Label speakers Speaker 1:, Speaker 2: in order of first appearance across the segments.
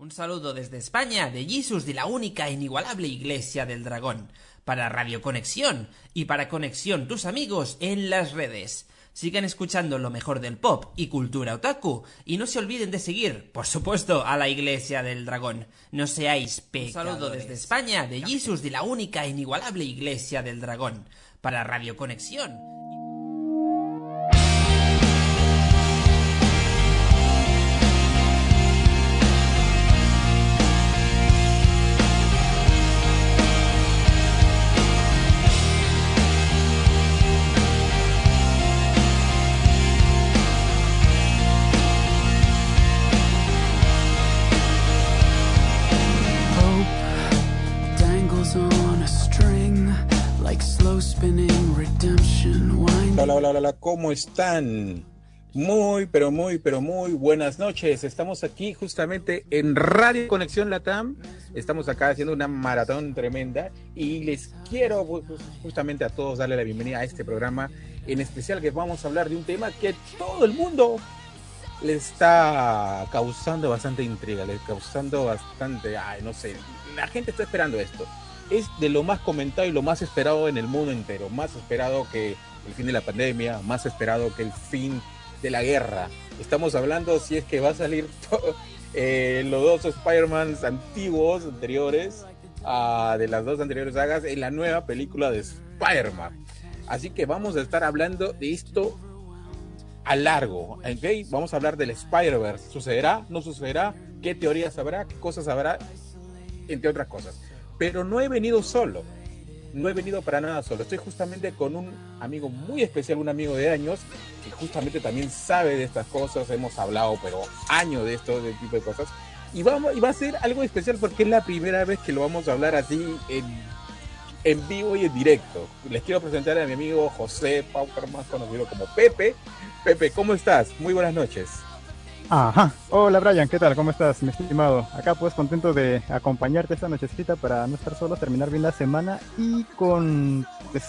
Speaker 1: Un saludo desde España de Jesus de la única e inigualable Iglesia del Dragón, para Radio Conexión y para Conexión tus amigos en las redes. Sigan escuchando lo mejor del pop y cultura otaku y no se olviden de seguir, por supuesto, a la Iglesia del Dragón. No seáis pecadores. Un saludo desde España de Jesus de la única e inigualable Iglesia del Dragón, para Radio Conexión
Speaker 2: Hola, hola, hola, ¿cómo están? Muy, pero muy, pero muy buenas noches. Estamos aquí justamente en Radio Conexión Latam. Estamos acá haciendo una maratón tremenda y les quiero justamente a todos darle la bienvenida a este programa en especial que vamos a hablar de un tema que todo el mundo le está causando bastante intriga, le está causando bastante, ay, no sé, la gente está esperando esto. Es de lo más comentado y lo más esperado en el mundo entero, más esperado que el fin de la pandemia, más esperado que el fin de la guerra. Estamos hablando si es que va a salir eh, los dos Spider-Man antiguos, anteriores, uh, de las dos anteriores sagas, en la nueva película de Spider-Man. Así que vamos a estar hablando de esto a largo. ¿okay? Vamos a hablar del Spider-Verse. ¿Sucederá? ¿No sucederá? ¿Qué teorías habrá? ¿Qué cosas habrá? Entre otras cosas. Pero no he venido solo no he venido para nada solo. Estoy justamente con un amigo muy especial, un amigo de años, que justamente también sabe de estas cosas. Hemos hablado, pero años de esto, de tipo de cosas. Y, vamos, y va a ser algo especial porque es la primera vez que lo vamos a hablar así en, en vivo y en directo. Les quiero presentar a mi amigo José Paucar, más conocido como Pepe. Pepe, ¿cómo estás? Muy buenas noches.
Speaker 3: Ajá. Hola Brian, ¿qué tal? ¿Cómo estás, mi estimado? Acá pues contento de acompañarte esta nochecita para no estar solo, terminar bien la semana y con pues,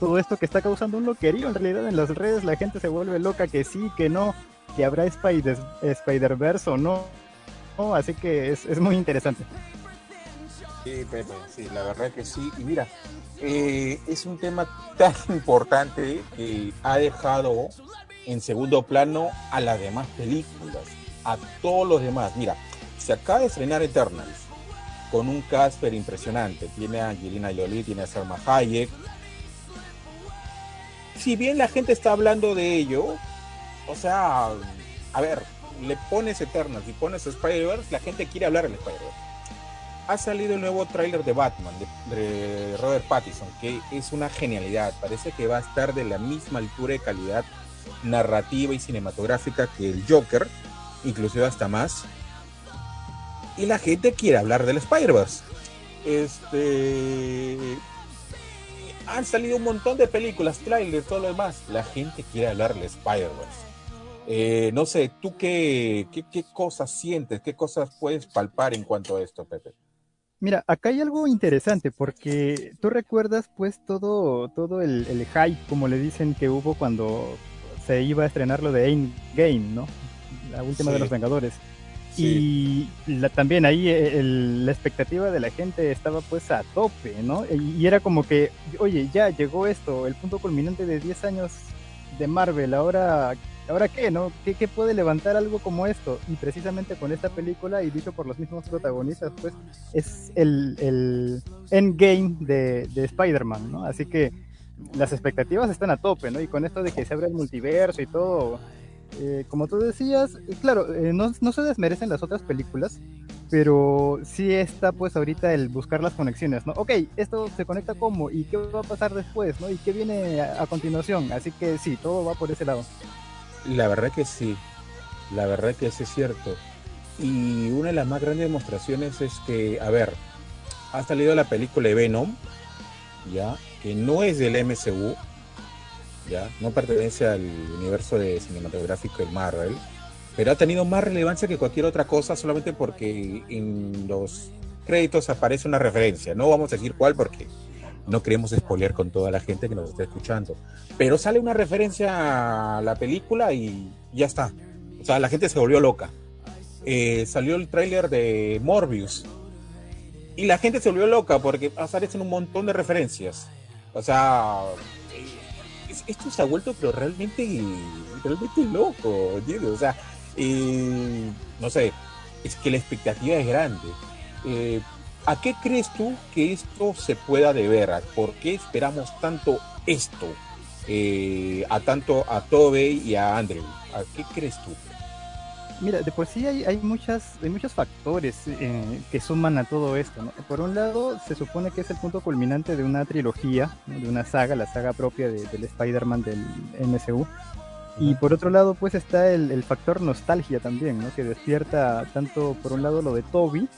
Speaker 3: todo esto que está causando un loquerío en realidad en las redes, la gente se vuelve loca que sí, que no, que habrá Spider, Spider-Verse o no. Así que es, muy interesante.
Speaker 2: Sí, Pepe, sí, la verdad que sí. Y mira, eh, es un tema tan importante que ha dejado en segundo plano a las demás películas, a todos los demás. Mira, se acaba de estrenar Eternals con un Casper impresionante. Tiene a Angelina Jolie, tiene a Salma Hayek. Si bien la gente está hablando de ello, o sea, a ver, le pones Eternals y pones Spider-Verse, la gente quiere hablar del Spider-Verse. Ha salido el nuevo tráiler de Batman de, de Robert Pattinson, que es una genialidad. Parece que va a estar de la misma altura y calidad narrativa y cinematográfica que el Joker, inclusive hasta más. Y la gente quiere hablar del Spider-Verse. Este. Han salido un montón de películas, trailers, todo lo demás. La gente quiere hablar del Spider-Verse. Eh, no sé, ¿tú qué, qué, cosas sientes? ¿Qué cosas puedes palpar en cuanto a esto, Pepe?
Speaker 3: Mira, acá hay algo interesante porque tú recuerdas pues todo, todo el, el hype, como le dicen que hubo cuando se iba a estrenar lo de Endgame, ¿no? La última de los Vengadores. Y también ahí eh, la expectativa de la gente estaba pues a tope, ¿no? Y, era como que, oye, ya llegó esto, el punto culminante de 10 años de Marvel, ahora, ¿ahora qué, no? ¿Qué, puede levantar algo como esto? Y precisamente con esta película, y dicho por los mismos protagonistas, pues es el, el endgame de, de Spider-Man, ¿no? Así que las expectativas están a tope, ¿no? Y con esto de que se abre el multiverso y todo, eh, como tú decías, claro, eh, no, no, se desmerecen las otras películas, pero sí está pues ahorita el buscar las conexiones, ¿no? Ok, esto se conecta como y qué va a pasar después, ¿no? Y qué viene a, continuación, así que sí, todo va por ese lado.
Speaker 2: La verdad que sí, la verdad que sí es cierto. Y una de las más grandes demostraciones es que, a ver, ha salido la película de Venom, ¿ya? Que no es del MCU, ya no pertenece al universo cinematográfico de Marvel, pero ha tenido más relevancia que cualquier otra cosa solamente porque en los créditos aparece una referencia. No vamos a decir cuál porque no queremos spoiler con toda la gente que nos está escuchando. Pero sale una referencia a la película y ya está. O sea, la gente se volvió loca. eh, salió el tráiler de Morbius. Y la gente se volvió loca porque aparecen un montón de referencias. O sea, eh, esto se ha vuelto pero realmente, realmente loco, ¿entiendes? O sea, eh, no sé, es que la expectativa es grande. ¿A qué crees tú que esto se pueda deber? ¿Por qué esperamos tanto esto? a tanto a Tobe y a Andrew. ¿A qué crees tú?
Speaker 3: Mira, de por sí hay, hay, muchas, hay muchos factores eh, que suman a todo esto. Por un lado, se supone que es el punto culminante de una trilogía, de una saga, la saga propia del Spider-Man del MCU. Y por otro lado, pues está el, factor nostalgia también, ¿no? que despierta tanto por un lado lo de Toby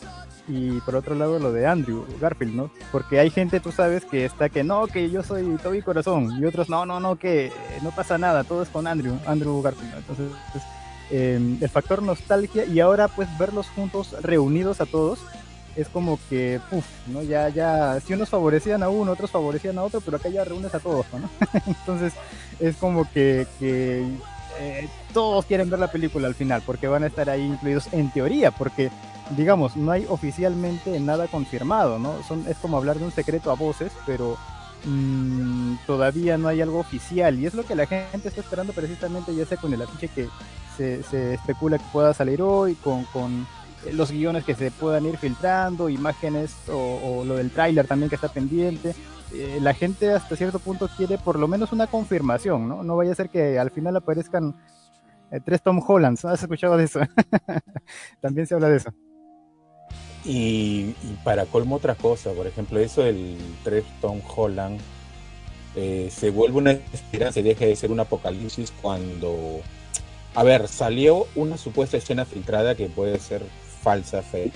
Speaker 3: y por otro lado lo de Andrew Garfield, ¿no? Porque hay gente, tú sabes, que está que no, que yo soy Toby Corazón, y otros no, no, no, que no pasa nada, todo es con Andrew, Andrew Garfield. Entonces, pues, Em, el factor nostalgia y ahora pues verlos juntos, reunidos a todos, es como que, uff, ¿no? Ya, ya, si unos favorecían a uno, otros favorecían a otro, pero acá ya reúnes a todos, ¿no? Entonces es como que, que eh, todos quieren ver la película al final, porque van a estar ahí incluidos en teoría, porque digamos, no hay oficialmente nada confirmado, ¿no? Son, es como hablar de un secreto a voces, pero mm, todavía no hay algo oficial, y es lo que la gente está esperando precisamente, ya sea con el afiche que se, especula que pueda salir hoy, con, con, los guiones que se puedan ir filtrando, imágenes o, lo del tráiler también que está pendiente. Eh, la gente hasta cierto punto quiere por lo menos una confirmación, ¿no? No vaya a ser que al final aparezcan eh, tres Tom Hollands, ¿has escuchado de eso? también se habla de eso.
Speaker 2: Y, para colmo otra cosa, por ejemplo, eso del tres Tom Holland eh, se vuelve una esperanza y deja de ser un apocalipsis cuando a ver, salió una supuesta escena filtrada que puede ser falsa, fake,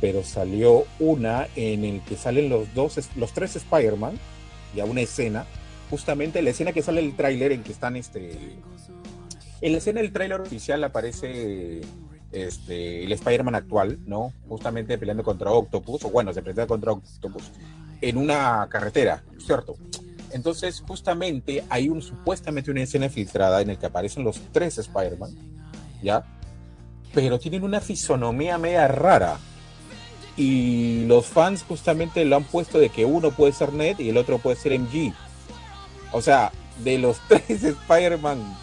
Speaker 2: pero salió una en el que salen los dos, los tres Spider-Man, y a una escena, justamente la escena que sale el tráiler en que están este... En la escena del tráiler oficial aparece este, el Spider-Man actual, ¿no? Justamente peleando contra Octopus, o bueno, se presenta contra Octopus, en una carretera, ¿cierto? Entonces, justamente hay un, supuestamente una escena filtrada en la que aparecen los tres Spider-Man, ¿ya? Pero tienen una fisonomía media rara. Y los fans justamente lo han puesto de que uno puede ser Ned y el otro puede ser MG. O sea, de los tres Spider-Man,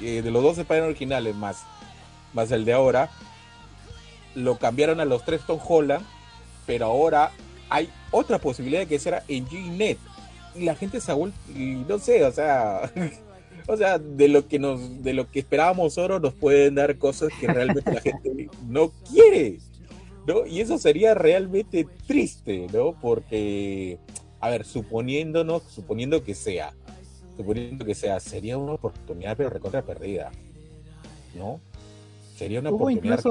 Speaker 2: eh, de los dos Spider-Man originales más, más el de ahora, lo cambiaron a los tres Tom Holland, pero ahora hay otra posibilidad de que sea MG y Ned y la gente se ha vuelto, y no sé, o sea, o sea, de lo que nos, de lo que esperábamos oro nos pueden dar cosas que realmente la gente no quiere, ¿no? Y eso sería realmente triste, ¿no? Porque, a ver, suponiéndonos, suponiendo que sea, suponiendo que sea, sería una oportunidad pero recontra perdida, ¿no? Sería una oportunidad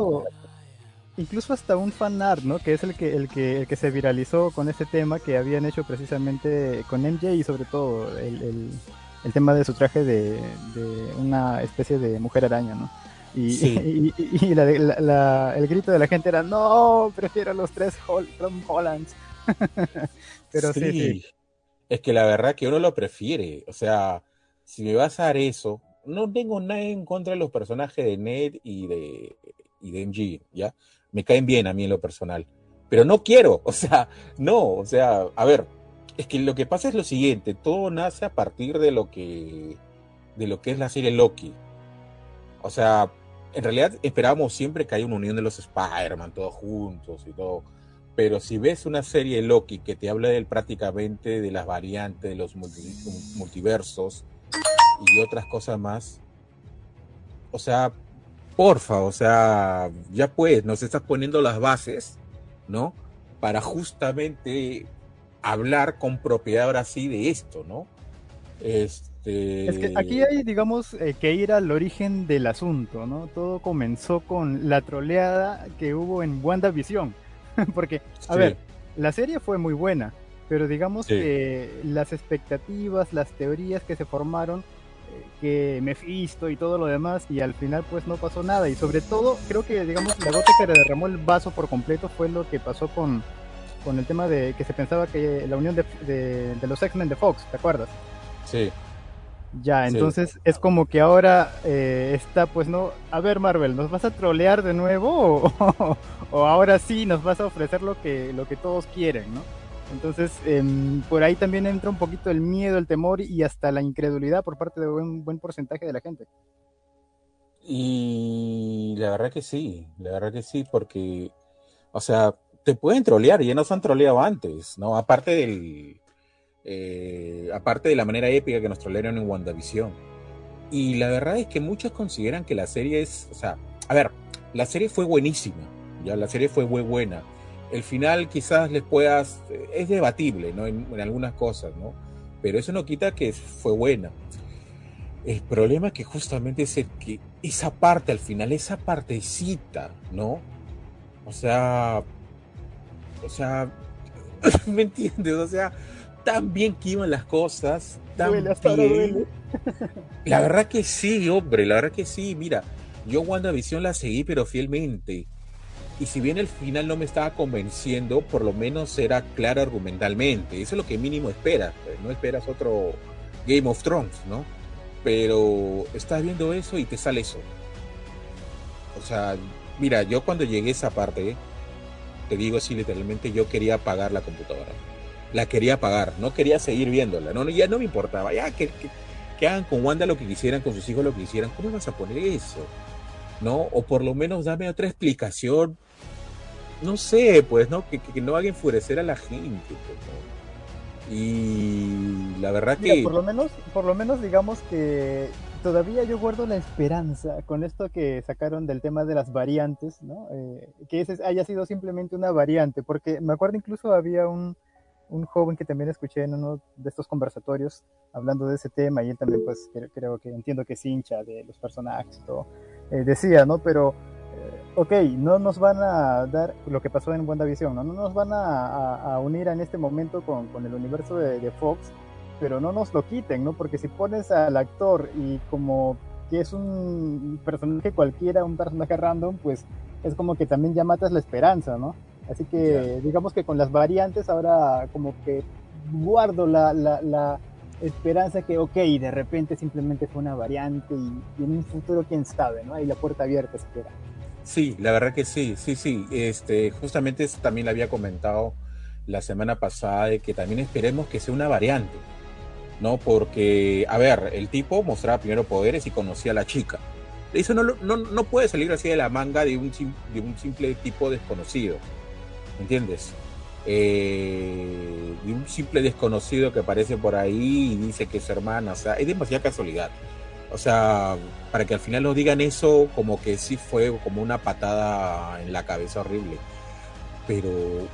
Speaker 3: incluso hasta un fan art, ¿no? Que es el que, el que, el que se viralizó con ese tema que habían hecho precisamente con MJ y sobre todo el, el, tema de su traje de, de, una especie de mujer araña, ¿no? Y, y, la, el grito de la gente era, no, prefiero los tres Tom Hollands.
Speaker 2: Pero sí, Es que la verdad que uno lo prefiere. O sea, si me vas a dar eso, no tengo nada en contra de los personajes de Ned y de, y de MG, ¿ya? me caen bien a mí en lo personal. Pero no quiero, o sea, no, o sea, a ver, es que lo que pasa es lo siguiente, todo nace a partir de lo que de lo que es la serie Loki. O sea, en realidad esperábamos siempre que haya una unión de los Spider-Man todos juntos y todo. Pero si ves una serie Loki que te habla del, prácticamente de las variantes, de los multiversos y otras cosas más, o sea, porfa, o sea, ya pues, nos estás poniendo las bases, ¿no? Para justamente hablar con propiedad ahora sí de esto, ¿no?
Speaker 3: Este... Es que aquí hay, digamos, eh, que ir al origen del asunto, ¿no? Todo comenzó con la troleada que hubo en WandaVision. Porque, a ver, la serie fue muy buena, pero digamos que las expectativas, las teorías que se formaron que Mephisto y todo lo demás y al final pues no pasó nada y sobre todo creo que digamos la gota que derramó el vaso por completo fue lo que pasó con, con el tema de que se pensaba que la unión de, de, los X-Men de Fox, ¿te acuerdas?
Speaker 2: Sí.
Speaker 3: Ya, entonces es como que ahora eh, está, pues no, a ver Marvel, ¿nos vas a trolear de nuevo o, o, ahora sí nos vas a ofrecer lo que, lo que todos quieren, ¿no? Entonces, eh, por ahí también entra un poquito el miedo, el temor y hasta la incredulidad por parte de un buen porcentaje de la gente.
Speaker 2: Y la verdad que sí, la verdad que sí, porque, o sea, te pueden trolear, ya nos han troleado antes, ¿no? Aparte del, eh, aparte de la manera épica que nos trolearon en WandaVision. Y la verdad es que muchos consideran que la serie es, o sea, a ver, la serie fue buenísima, ya la serie fue muy buena. El final quizás les puedas, es debatible, ¿no? En, en algunas cosas, ¿no? Pero eso no quita que fue buena. El problema que justamente es el que esa parte al final, esa partecita, ¿no? O sea, o sea, ¿me entiendes? O sea, tan bien que iban las cosas, tan
Speaker 3: Duele,
Speaker 2: bien. La verdad que sí, hombre, la verdad que sí. Mira, yo WandaVision la seguí, pero fielmente. Y si bien el final no me estaba convenciendo, por lo menos era claro argumentalmente. Eso es lo que mínimo esperas. pues, No esperas otro Game of Thrones, ¿no? Pero estás viendo eso y te sale eso. O sea, mira, yo cuando llegué a esa parte, te digo así literalmente, yo quería apagar la computadora. La quería apagar, no quería seguir viéndola. No, no, ya no me importaba. Ya que, que, hagan con Wanda lo que quisieran, con sus hijos lo que quisieran. ¿Cómo vas a poner eso? ¿No? O por lo menos dame otra explicación. No sé, pues, ¿no? Que, que, que no haga enfurecer a la gente. Pues, ¿no? Y la verdad
Speaker 3: Mira,
Speaker 2: que.
Speaker 3: por lo menos, por lo menos digamos que todavía yo guardo la esperanza con esto que sacaron del tema de las variantes, ¿no? Eh, que ese haya sido simplemente una variante, porque me acuerdo incluso había un, un joven que también escuché en uno de estos conversatorios hablando de ese tema y él también pues creo, creo que entiendo que es hincha de los personajes y todo, eh, decía, ¿no? Pero, ok, no nos van a dar lo que pasó en WandaVision, ¿no? No nos van a, a, a unir en este momento con, con el universo de, de Fox, pero no nos lo quiten, ¿no? Porque si pones al actor y como que es un personaje cualquiera, un personaje random, pues es como que también ya matas la esperanza, ¿no? Así que digamos que con las variantes ahora como que guardo la, la, la, esperanza que, ok, de repente simplemente fue una variante y, y, en un futuro quién sabe, ¿no? Hay la puerta abierta siquiera.
Speaker 2: Sí, la verdad que sí, sí, sí. Este, justamente también le había comentado la semana pasada de que también esperemos que sea una variante. ¿no? Porque, a ver, el tipo mostraba primero poderes y conocía a la chica. Eso no, no, no puede salir así de la manga de un, simple tipo desconocido. ¿Entiendes? Eh, de un simple desconocido que aparece por ahí y dice que es hermana. O sea, es demasiada casualidad. O sea, para que al final nos digan eso, como que sí fue como una patada en la cabeza horrible. Pero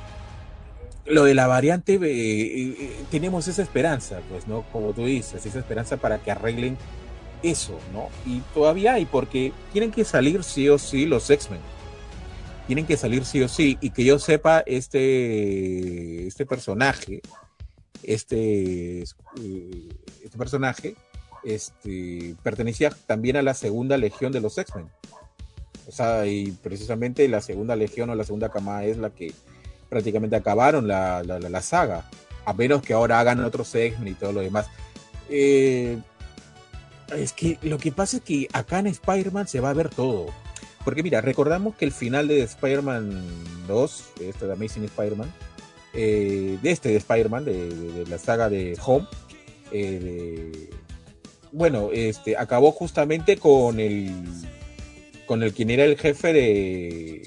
Speaker 2: lo de la variante, eh, eh, tenemos esa esperanza, pues, ¿no? Como tú dices, esa esperanza para que arreglen eso, ¿no? Y todavía hay, porque tienen que salir sí o sí los X-Men. Tienen que salir sí o sí. Y que yo sepa, este, este personaje, este, este personaje, este, pertenecía también a la segunda legión de los X-Men. O sea, y precisamente la segunda legión o la segunda camada es la que prácticamente acabaron la, la, la, saga, a menos que ahora hagan otro segment y todo lo demás. Eh, es que lo que pasa es que acá en Spider-Man se va a ver todo. Porque mira, recordamos que el final de Spider-Man 2, de este de Amazing Spider-Man, eh, de este de Spider-Man, de, de, de, la saga de Home, eh, de, bueno, este, acabó justamente con el, con el quien era el jefe de,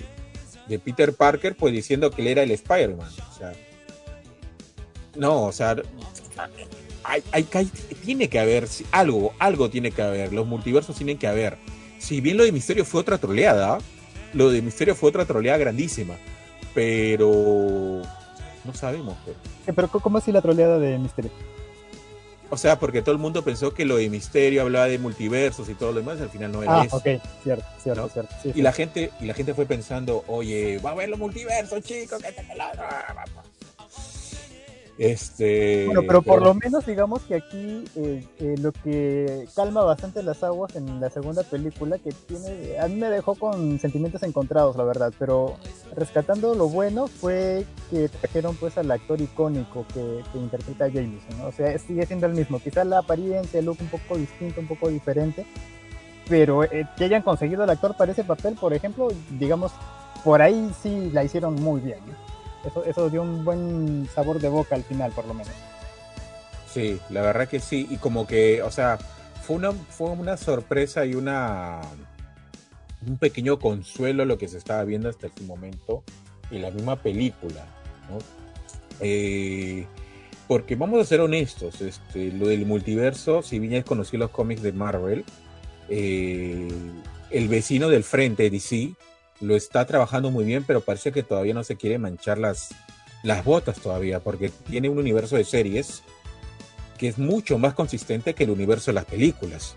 Speaker 2: de Peter Parker, pues diciendo que él era el Spider-Man. O sea, no, o sea, hay, hay, tiene que haber algo, algo tiene que haber. Los multiversos tienen que haber. Si bien lo de Misterio fue otra troleada, lo de Misterio fue otra troleada grandísima, pero no sabemos.
Speaker 3: Pero, pero ¿cómo así la troleada de Misterio?
Speaker 2: O sea, porque todo el mundo pensó que lo de Misterio hablaba de multiversos y todo lo demás, al final no era
Speaker 3: ah,
Speaker 2: eso.
Speaker 3: ok, cierto, cierto,
Speaker 2: ¿no?
Speaker 3: cierto.
Speaker 2: Sí, y sí. la gente, y la gente fue pensando, oye, va a haber los multiversos, chicos, que Este,
Speaker 3: bueno, pero por lo menos digamos que aquí eh, eh, lo que calma bastante las aguas en la segunda película, que tiene, a mí me dejó con sentimientos encontrados, la verdad, pero rescatando lo bueno fue que trajeron pues al actor icónico que, interpreta a Jameson, o sea, sigue siendo el mismo, quizá la apariencia, el look un poco distinto, un poco diferente, pero eh, que hayan conseguido el actor para ese papel, por ejemplo, digamos, por ahí sí la hicieron muy bien. Eso, eso dio un buen sabor de boca al final, por lo menos.
Speaker 2: Sí, la verdad que sí. Y como que, o sea, fue una, fue una sorpresa y una un pequeño consuelo lo que se estaba viendo hasta este momento en la misma película, ¿no? Eh, porque vamos a ser honestos, este, lo del multiverso, si bien ya conocí los cómics de Marvel, eh, el vecino del frente, DC, lo está trabajando muy bien, pero parece que todavía no se quiere manchar las, las botas todavía, porque tiene un universo de series que es mucho más consistente que el universo de las películas.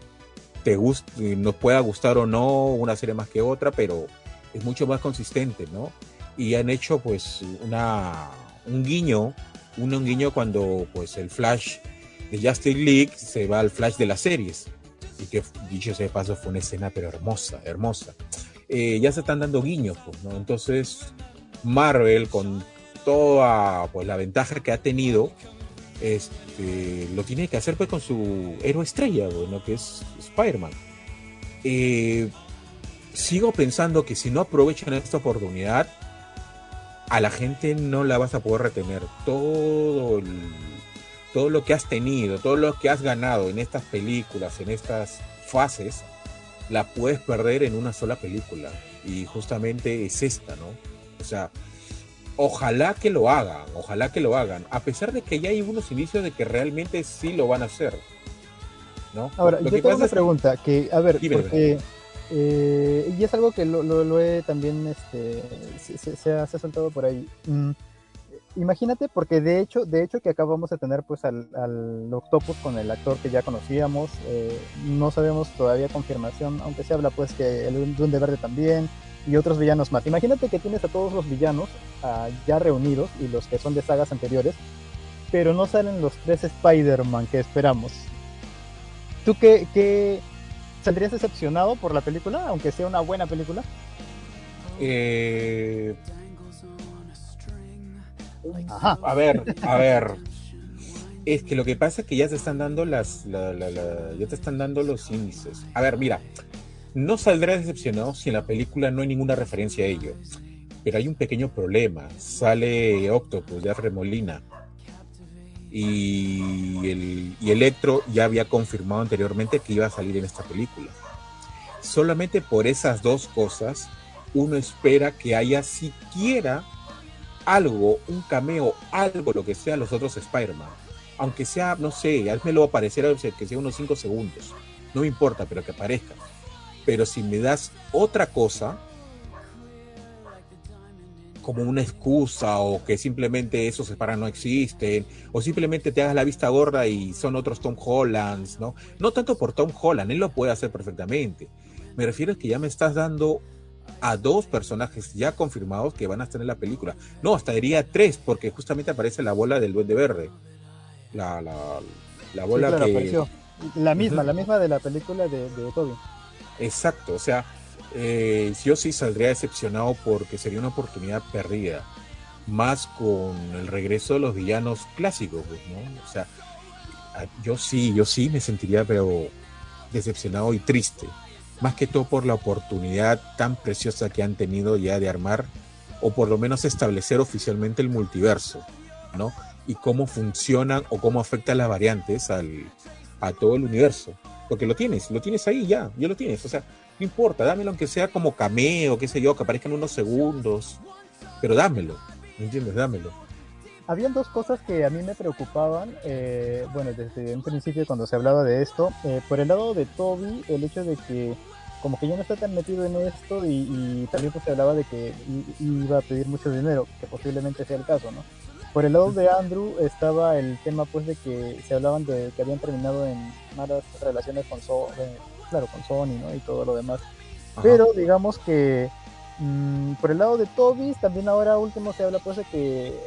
Speaker 2: Te nos pueda gustar o no una serie más que otra, pero es mucho más consistente, ¿no? Y han hecho pues una, un guiño, un, guiño cuando pues el Flash de Justice League se va al Flash de las series. Y que dicho sea de paso fue una escena pero hermosa, hermosa. Eh, ya se están dando guiños, pues, ¿no? Entonces, Marvel, con toda pues, la ventaja que ha tenido, este, lo tiene que hacer pues con su héroe estrella, bueno, que es Spider-Man. Eh, sigo pensando que si no aprovechan esta oportunidad, a la gente no la vas a poder retener. Todo, todo lo que has tenido, todo lo que has ganado en estas películas, en estas fases, la puedes perder en una sola película. Y justamente es esta, ¿no? O sea, ojalá que lo hagan, ojalá que lo hagan, a pesar de que ya hay unos indicios de que realmente sí lo van a hacer. ¿no?
Speaker 3: Ahora, yo tengo una pregunta, que, a ver, porque, eh, y es algo que lo, lo, he también, este, se, se, ha, saltado por ahí. Mm, imagínate, porque de hecho, de hecho que acá vamos a tener pues al, al Octopus con el actor que ya conocíamos, eh, no sabemos todavía confirmación, aunque se habla pues que el Duende Verde también y otros villanos más. Imagínate que tienes a todos los villanos uh, ya reunidos y los que son de sagas anteriores, pero no salen los tres Spider-Man que esperamos. ¿Tú qué, qué saldrías decepcionado por la película, aunque sea una buena película?
Speaker 2: Eh a ver, a ver. Es que lo que pasa es que ya se están dando las, ya te están dando los índices. A ver, mira, no saldrá decepcionado si en la película no hay ninguna referencia a ello. Pero hay un pequeño problema. Sale Octopus de Remolina. Y, el, y Electro ya había confirmado anteriormente que iba a salir en esta película. Solamente por esas dos cosas, uno espera que haya siquiera algo, un cameo, algo, lo que sea los otros Spider-Man. Aunque sea, no sé, a mí me lo va a parecer que sea unos 5 segundos. No me importa, pero que aparezca. Pero si me das otra cosa, como una excusa o que simplemente esos Spider no existen o simplemente te hagas la vista gorda y son otros Tom Hollands, ¿no? No tanto por Tom Holland, él lo puede hacer perfectamente. Me refiero a que ya me estás dando a dos personajes ya confirmados que van a estar en la película. No, hasta diría tres, porque justamente aparece la bola del Duende Verde. La, la, bola que.
Speaker 3: La misma, la misma de la película de, de Toby.
Speaker 2: Exacto, o sea, eh, yo sí saldría decepcionado porque sería una oportunidad perdida. Más con el regreso de los villanos clásicos, pues, ¿no? O sea, yo sí, yo sí me sentiría, pero decepcionado y triste más que todo por la oportunidad tan preciosa que han tenido ya de armar o por lo menos establecer oficialmente el multiverso, ¿no? Y cómo funcionan o cómo afectan las variantes al, a todo el universo. Porque lo tienes, lo tienes ahí ya, ya lo tienes. O sea, no importa, dámelo aunque sea como cameo, qué sé yo, que aparezcan unos segundos, pero dámelo, ¿me entiendes? Dámelo.
Speaker 3: Habían dos cosas que a mí me preocupaban, eh, bueno, desde un principio cuando se hablaba de esto. Eh, por el lado de Toby, el hecho de que como que ya no está tan metido en esto y, también pues se hablaba de que iba a pedir mucho dinero, que posiblemente sea el caso, ¿no? Por el lado de Andrew estaba el tema pues de que se hablaban de que habían terminado en malas relaciones con, so eh, claro, con Sony, ¿no? Y todo lo demás. Pero digamos que Mm, por el lado de Toby, también ahora último se habla pues de que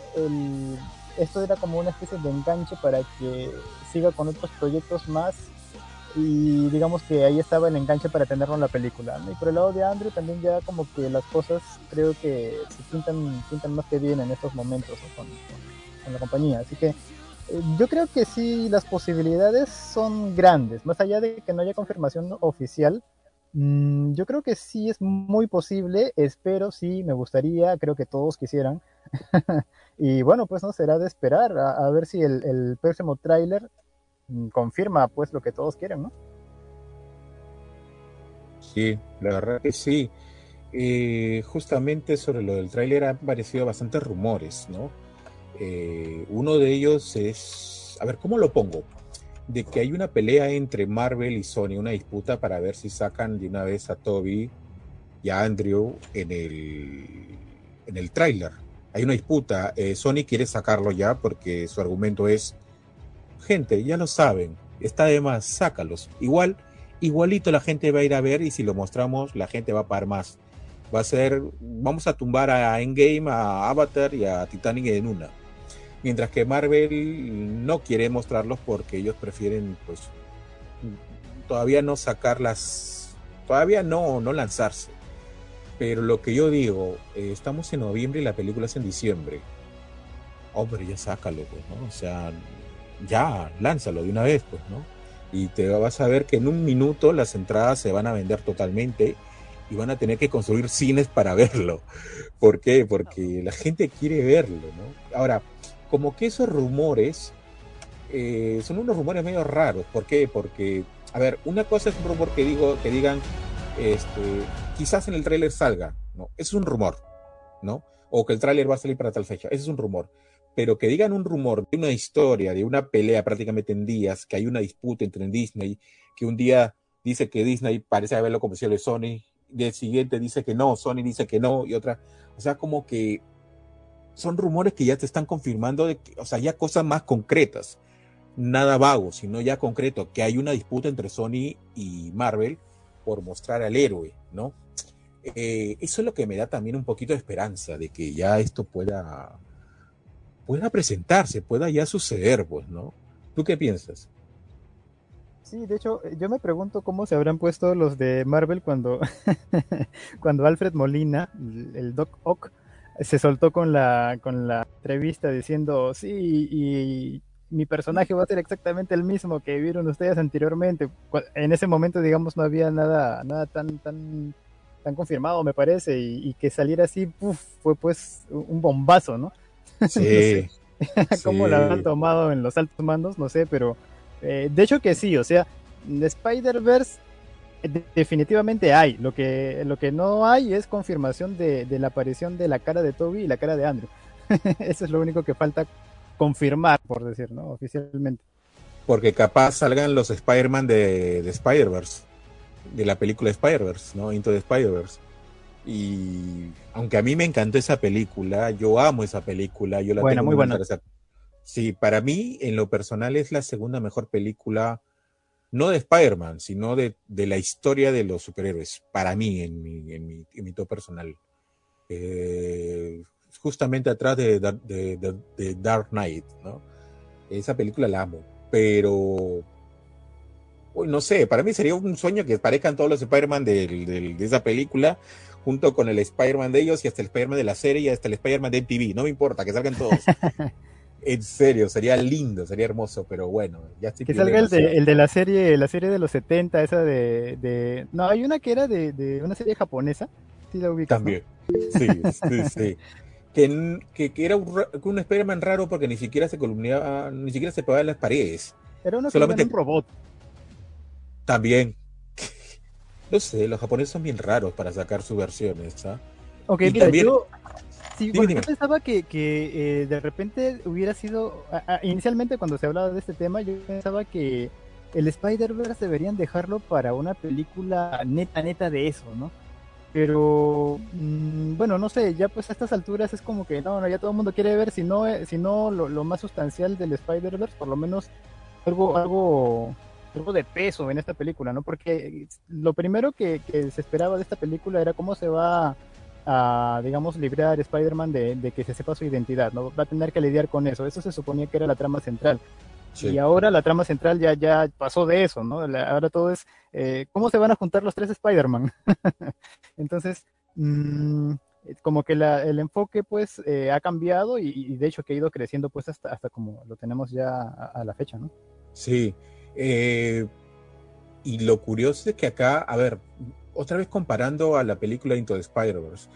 Speaker 3: esto era como una especie de enganche para que siga con otros proyectos más y digamos que ahí estaba el enganche para tenerlo en la película. Y por el lado de Andrew también ya como que las cosas creo que se pintan, pintan más que bien en estos momentos con, la compañía. Así que eh, yo creo que sí, las posibilidades son grandes, más allá de que no haya confirmación oficial. Mm, yo creo que sí es muy posible, espero, sí, me gustaría, creo que todos quisieran. y bueno, pues no será de esperar a, ver si el, próximo tráiler Mm, confirma pues lo que todos quieren, ¿no?
Speaker 2: Sí, la verdad que sí. Eh, justamente sobre lo del tráiler han aparecido bastantes rumores, ¿no? Eh, uno de ellos es, a ver, ¿cómo lo pongo? De que hay una pelea entre Marvel y Sony, una disputa para ver si sacan de una vez a Toby y a Andrew en el, en el tráiler. Hay una disputa, eh, Sony quiere sacarlo ya porque su argumento es gente, ya lo saben, está de más, sácalos. Igual, igualito la gente va a ir a ver y si lo mostramos, la gente va a pagar más. Va a ser, vamos a tumbar a Endgame, a Avatar y a Titanic en una. Mientras que Marvel no quiere mostrarlos porque ellos prefieren, pues, todavía no sacarlas, todavía no, no lanzarse. Pero lo que yo digo, eh, estamos en noviembre y la película es en diciembre. Hombre, ya sácalo, pues, ¿no? O sea, ya, lánzalo de una vez, pues, ¿no? Y te vas a ver que en un minuto las entradas se van a vender totalmente y van a tener que construir cines para verlo. ¿Por qué? Porque la gente quiere verlo, ¿no? Ahora, como que esos rumores eh, son unos rumores medio raros. ¿Por qué? Porque, a ver, una cosa es un rumor que digo, que digan, este, quizás en el tráiler salga, ¿no? es un rumor, ¿no? O que el tráiler va a salir para tal fecha, ese es un rumor pero que digan un rumor de una historia, de una pelea prácticamente en días, que hay una disputa entre Disney, que un día dice que Disney parece haberlo convencido de Sony, del siguiente dice que no, Sony dice que no, y otra, o sea, como que son rumores que ya te están confirmando, de que, o sea, ya cosas más concretas, nada vago, sino ya concreto, que hay una disputa entre Sony y Marvel por mostrar al héroe, ¿no? Eh, eso es lo que me da también un poquito de esperanza de que ya esto pueda pueda presentarse, pueda ya suceder, pues, ¿no? ¿Tú qué piensas?
Speaker 3: Sí, de hecho, yo me pregunto cómo se habrán puesto los de Marvel cuando, cuando Alfred Molina, el Doc Ock, se soltó con la, con la entrevista diciendo, sí, y mi personaje va a ser exactamente el mismo que vieron ustedes anteriormente. En ese momento, digamos, no había nada, nada tan, tan, tan confirmado, me parece, y, que saliera así, fue pues un bombazo, ¿no? Sí. ¿Cómo la han tomado en los altos mandos? No sé, pero eh, de hecho que sí, o sea, Spider-Verse definitivamente hay. Lo que, lo que no hay es confirmación de, la aparición de la cara de Toby y la cara de Andrew. Eso es lo único que falta confirmar, por decir, ¿no? Oficialmente.
Speaker 2: Porque capaz salgan los Spider-Man de, de Spider-Verse, de la película Spider-Verse, ¿no? Into the Spider-Verse. Y aunque a mí me encantó esa película, yo amo esa película, yo la
Speaker 3: tengo muy buena.
Speaker 2: Sí, para mí, en lo personal, es la segunda mejor película, no de Spider-Man, sino de, la historia de los superhéroes, para mí, en mi, en mi, en personal. Eh, justamente atrás de, de, Dark Knight, ¿no? Esa película la amo, pero no sé, para mí sería un sueño que parezcan todos los Spider-Man de esa película junto con el Spider-Man de ellos y hasta el Spider-Man de la serie y hasta el Spider-Man de MTV. No me importa, que salgan todos. en serio, sería lindo, sería hermoso, pero bueno, ya estoy
Speaker 3: Que salga el de, el de, la serie, la serie de los 70, esa de, No, hay una que era de, una serie japonesa. Sí la ubicas,
Speaker 2: También. Sí, sí, sí. Que, que, era un, un Spider-Man raro porque ni siquiera se columniaba, ni siquiera se pegaba en las paredes.
Speaker 3: Era una Solamente... un robot.
Speaker 2: También, no sé, los japoneses son bien raros para sacar sus versiones. ¿ah?
Speaker 3: Ok, mira, yo, pensaba que, que eh, de repente hubiera sido, inicialmente cuando se hablaba de este tema, yo pensaba que el Spider-Verse deberían dejarlo para una película neta, neta de eso, ¿no? Pero, mm, bueno, no sé, ya pues a estas alturas es como que, no, no ya todo el mundo quiere ver, si no, eh, si no lo, lo más sustancial del Spider-Verse, por lo menos algo, algo algo de peso en esta película, ¿no? Porque lo primero que, se esperaba de esta película era cómo se va a, digamos, librar a Spider-Man de, que se sepa su identidad, ¿no? Va a tener que lidiar con eso. Eso se suponía que era la trama central. Y ahora la trama central ya, ya pasó de eso, ¿no? ahora todo es, eh, ¿cómo se van a juntar los tres Spider-Man? Entonces, mmm, como que el enfoque pues eh, ha cambiado y, de hecho que ha ido creciendo pues hasta, hasta como lo tenemos ya a, la fecha, ¿no?
Speaker 2: Sí. Eh, y lo curioso es que acá, a ver, otra vez comparando a la película Into the Spider-Verse,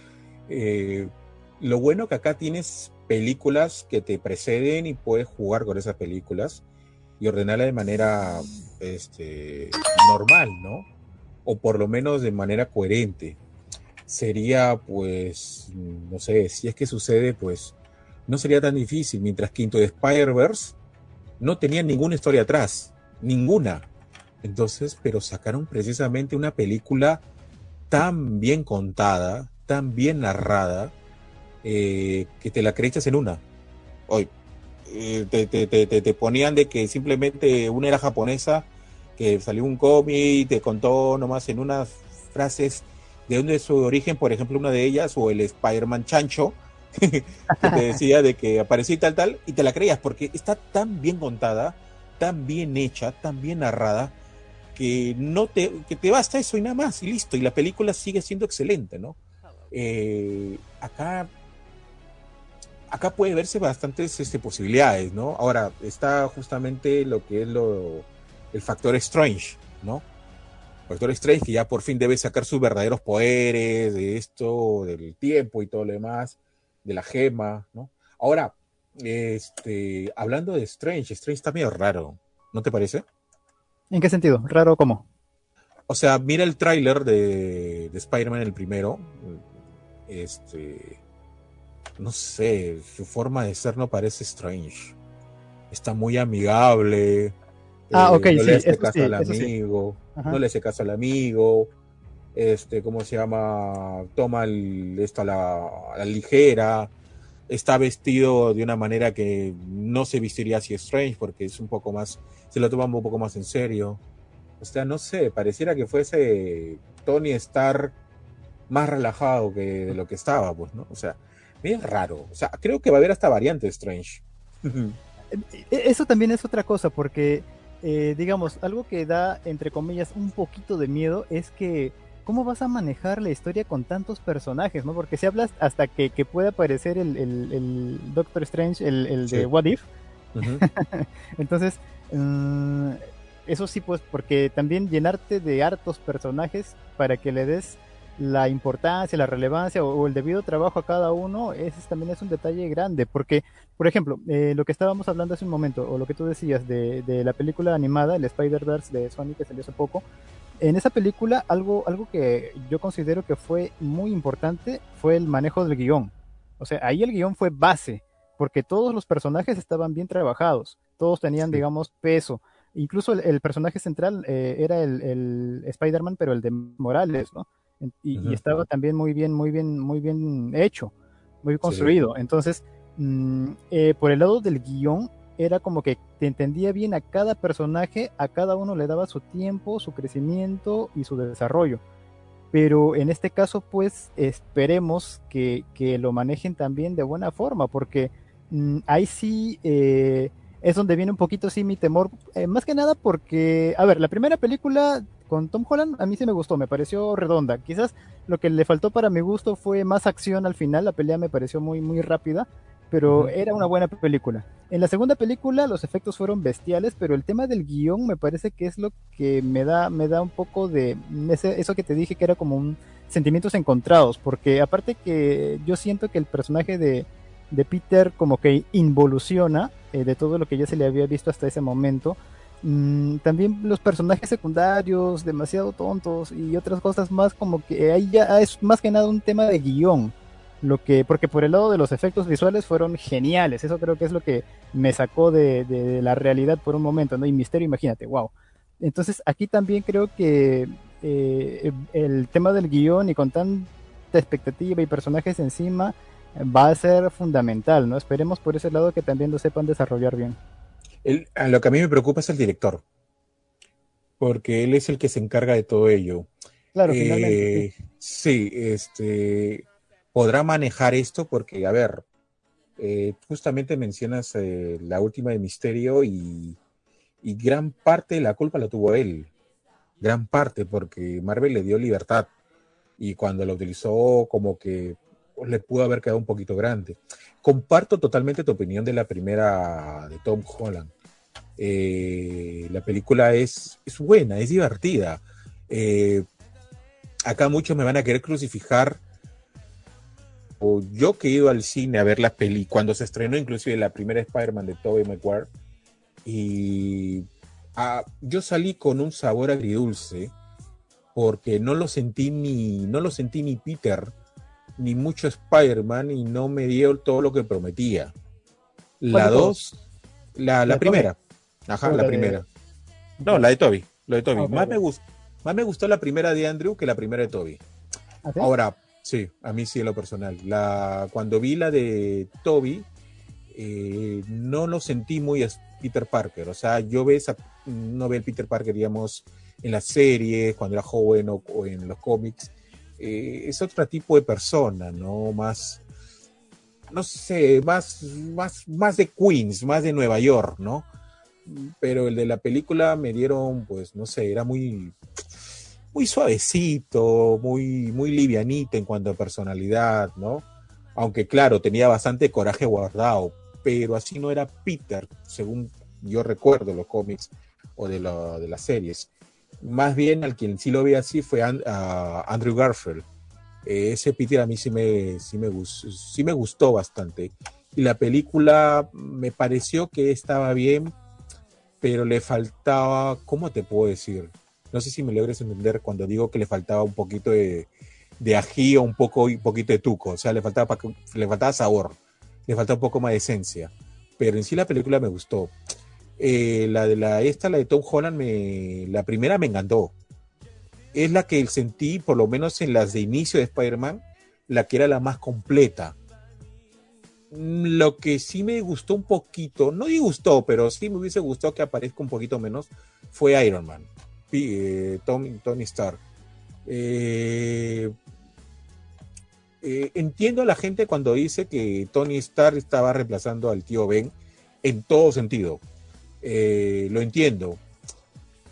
Speaker 2: eh, lo bueno que acá tienes películas que te preceden y puedes jugar con esas películas y ordenarla de manera este, normal, ¿no? O por lo menos de manera coherente sería, pues, no sé, si es que sucede, pues, no sería tan difícil, mientras que Into the Spider-Verse no tenía ninguna historia atrás, ninguna. Entonces, pero sacaron precisamente una película tan bien contada, tan bien narrada, eh, que te la creíste en una. Hoy, eh, te, te, te, te, ponían de que simplemente una era japonesa, que salió un cómic y te contó nomás en unas frases de dónde es su origen, por ejemplo, una de ellas, o el Spider-Man Chancho, que te decía de que aparecía tal, tal, y te la creías, porque está tan bien contada, tan bien hecha, tan bien narrada, que no te, que te basta eso y nada más, y listo, y la película sigue siendo excelente, ¿no? Eh, acá, acá puede verse bastantes este, posibilidades, ¿no? Ahora, está justamente lo que es lo, el factor Strange, ¿no? Doctor Strange, que ya por fin debe sacar sus verdaderos poderes de esto, del tiempo y todo lo demás, de la gema, ¿no? Ahora, este, hablando de Strange, Strange está medio raro, ¿no te parece?
Speaker 3: ¿En qué sentido? ¿Raro cómo?
Speaker 2: O sea, mira el tráiler de, de Spider-Man el primero. Este. No sé, su forma de ser no parece Strange. Está muy amigable.
Speaker 3: Ah, ok,
Speaker 2: no
Speaker 3: le
Speaker 2: hace caso al amigo, no le hace caso al amigo, este, ¿cómo se llama? Toma esto a la, ligera, está vestido de una manera que no se vestiría así Strange porque es un poco más, se lo toma un poco más en serio. O sea, no sé, pareciera que fuese Tony Stark más relajado que de lo que estaba, pues, ¿no? O sea, es raro. O sea, creo que va a haber hasta variante Strange.
Speaker 3: E-, eso también es otra cosa, porque eh, digamos, algo que da, entre comillas, un poquito de miedo es que ¿cómo vas a manejar la historia con tantos personajes? ¿no? Porque si hablas hasta que, que puede aparecer el, Doctor Strange, el, de What If. Entonces, mm, eso sí, pues, porque también llenarte de hartos personajes para que le des la importancia, la relevancia o, el debido trabajo a cada uno, ese también es un detalle grande, porque, por ejemplo, eh, lo que estábamos hablando hace un momento, o lo que tú decías de, de la película animada, el Spider-Verse de Sony que salió hace poco, en esa película algo, algo que yo considero que fue muy importante fue el manejo del guion. O sea, ahí el guion fue base, porque todos los personajes estaban bien trabajados, todos tenían, digamos, peso. Incluso el, personaje central eh, era el, el Spider-Man, pero el de Morales, ¿no? y, estaba también muy bien, muy bien, muy bien hecho, muy construido. Entonces, mm, eh, por el lado del guion, era como que te entendía bien a cada personaje, a cada uno le daba su tiempo, su crecimiento y su desarrollo. Pero en este caso, pues esperemos que, lo manejen también de buena forma, porque mm, ahí sí eh, es donde viene un poquito sí mi temor, eh, más que nada porque, a ver, la primera película con Tom Holland a mí sí me gustó, me pareció redonda. Quizás lo que le faltó para mi gusto fue más acción al final, la pelea me pareció muy, muy rápida, pero era una buena película. En la segunda película los efectos fueron bestiales, pero el tema del guion me parece que es lo que me da, me da un poco de eso que te dije que era como un sentimientos encontrados, porque aparte que yo siento que el personaje de, de Peter como que involuciona eh, de todo lo que ya se le había visto hasta ese momento, Mm, también los personajes secundarios demasiado tontos y otras cosas más como que ahí ya es más que nada un tema de guion lo que porque por el lado de los efectos visuales fueron geniales eso creo que es lo que me sacó de, la realidad por un momento no y misterio imagínate wow entonces aquí también creo que eh, el tema del guion y con tanta expectativa y personajes encima va a ser fundamental no esperemos por ese lado que también lo sepan desarrollar bien
Speaker 2: a lo que a mí me preocupa es el director, porque él es el que se encarga de todo ello.
Speaker 3: Claro, eh, finalmente.
Speaker 2: Sí. este, podrá manejar esto, porque, a ver, eh, justamente mencionas eh, la última de Misterio y, gran parte de la culpa la tuvo él, gran parte, porque Marvel le dio libertad y cuando lo utilizó como que le pudo haber quedado un poquito grande. Comparto totalmente tu opinión de la primera de Tom Holland. Eh, la película es, es, buena, es divertida. Acá muchos me van a querer crucificar. Yo que he ido al cine a ver la peli, cuando se estrenó inclusive la primera Spider-Man de Tobey Maguire, y ah, yo salí con un sabor agridulce, porque no lo sentí ni, no lo sentí ni Peter, ni mucho Spider-Man, y no me dio todo lo que prometía. La dos, la, la primera. Ajá, la, primera. No, la de Toby. La de Toby. Ah, más, me gustó, más me gustó la primera de Andrew que la primera de Toby. ¿Ah, Ahora, sí, a mí sí en lo personal. La, cuando vi la de Toby, eh, no lo sentí muy Peter Parker. O sea, yo ve esa, no ve el Peter Parker, digamos, en las series, cuando era joven o, en los cómics. Eh, es otro tipo de persona, ¿no? Más, no sé, más, más, más de Queens, más de Nueva York, ¿no? pero el de la película me dieron, pues, no sé, era muy, muy suavecito, muy, muy livianito en cuanto a personalidad, ¿no? Aunque claro, tenía bastante coraje guardado, pero así no era Peter, según yo recuerdo los cómics o de, de las series. Más bien al quien sí lo vi así fue Andrew Garfield. ese Peter a mí sí me, sí, me, sí me gustó bastante. Y la película me pareció que estaba bien, pero le faltaba, ¿cómo te puedo decir? No sé si me logres entender cuando digo que le faltaba un poquito de, de ají o un, poco, poquito de tuco, o sea, le faltaba, le faltaba sabor, le faltaba un poco más de esencia, pero en sí la película me gustó. Eh, la de la esta, la de Tom Holland, me, la primera me encantó. Es la que sentí, por lo menos en las de inicio de Spider-Man, la que era la más completa. Mm, lo que sí me gustó un poquito, no gustó, pero sí me hubiese gustado que aparezca un poquito menos, fue Iron Man, eh, Tony, Stark. Eh, eh, entiendo a la gente cuando dice que Tony Stark estaba reemplazando al tío Ben en todo sentido. lo entiendo.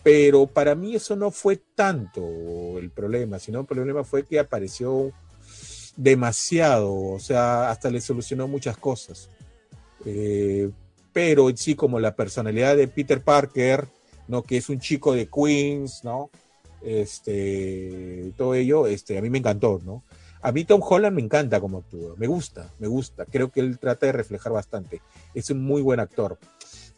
Speaker 2: Pero para mí eso no fue tanto el problema, sino el problema fue que apareció demasiado, o sea, hasta le solucionó muchas cosas. Pero sí, como la personalidad de Peter Parker, ¿no? Que es un chico de Queens, ¿no? Este, todo ello, este, a mí me encantó, ¿no? A mí Tom Holland me encanta como actúa, me gusta, me gusta. Creo que él trata de reflejar bastante. Es un muy buen actor.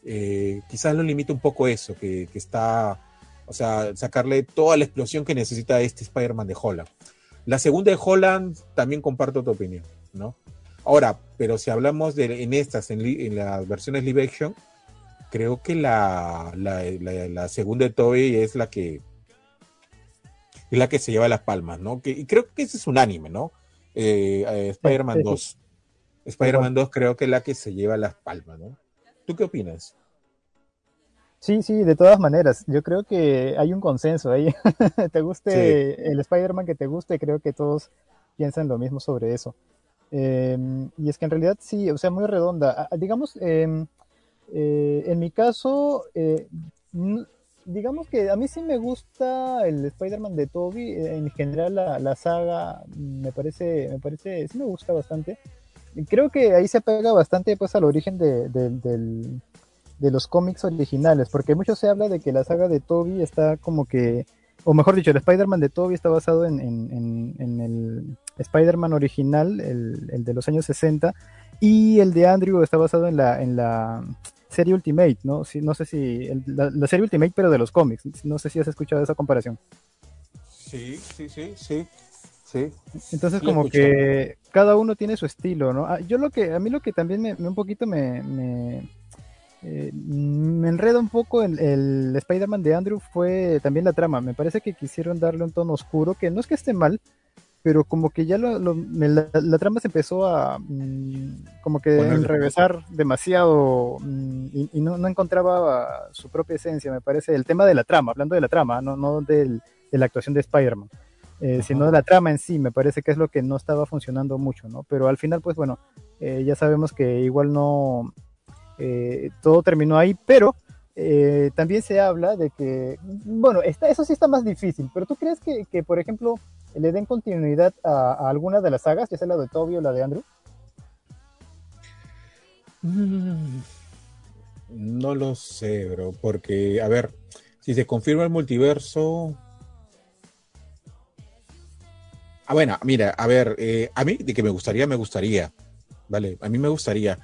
Speaker 2: Eh, quizás lo limita un poco eso, que, que, está, o sea, sacarle toda la explosión que necesita este Spider-Man de Holland. La segunda de Holland, también comparto tu opinión, ¿no? Ahora, pero si hablamos de en estas, en, las versiones live action, creo que la, la, segunda de Toby es la que es la que se lleva las palmas, ¿no? Que, y creo que ese es un anime, ¿no? Eh, eh, Spider-Man 2. Spider-Man 2 creo que es la que se lleva las palmas, ¿no? ¿Tú qué opinas?
Speaker 3: Sí, sí, de todas maneras, yo creo que hay un consenso ahí. te guste el Spider-Man que te guste, creo que todos piensan lo mismo sobre eso. Em, y es que en realidad sí, o sea, muy redonda. Digamos, em, eh, en mi caso, eh, digamos que a mí sí me gusta el Spider-Man de Toby, eh, en general la, saga me parece, me parece, sí me gusta bastante. Creo que ahí se pega bastante pues al origen del de los cómics originales, porque mucho se habla de que la saga de Toby está como que, o mejor dicho, el Spider-Man de Toby está basado en, el Spider-Man original, el, de los años 60, y el de Andrew está basado en la, en la serie Ultimate, ¿no? Si, no sé si, la, serie Ultimate, pero de los cómics, no sé si has escuchado esa comparación.
Speaker 2: Sí, sí, sí, sí. Sí.
Speaker 3: Entonces como que cada uno tiene su estilo, ¿no? Ah, yo lo que, a mí lo que también me, un poquito me, eh, me enreda un poco el, el Spider-Man de Andrew fue también la trama. Me parece que quisieron darle un tono oscuro, que no es que esté mal, pero como que ya lo, la, trama se empezó a mm, como que enrevesar demasiado mm, y, no, no, encontraba su propia esencia, me parece, el tema de la trama, hablando de la trama, no, no de la actuación de Spider-Man. eh, sino la trama en sí, me parece que es lo que no estaba funcionando mucho, ¿no? Pero al final, pues bueno, eh, ya sabemos que igual no, eh, todo terminó ahí, pero también se habla de que, bueno, está, eso sí está más difícil, pero ¿tú crees que, que por ejemplo, le den continuidad a, alguna de las sagas, ya sea la de Toby o la de Andrew?
Speaker 2: Mm, no lo sé, bro, porque, a ver, si se confirma el multiverso, Ah, bueno, mira, a ver, eh, a mí de que me gustaría, me gustaría, ¿vale? A mí me gustaría,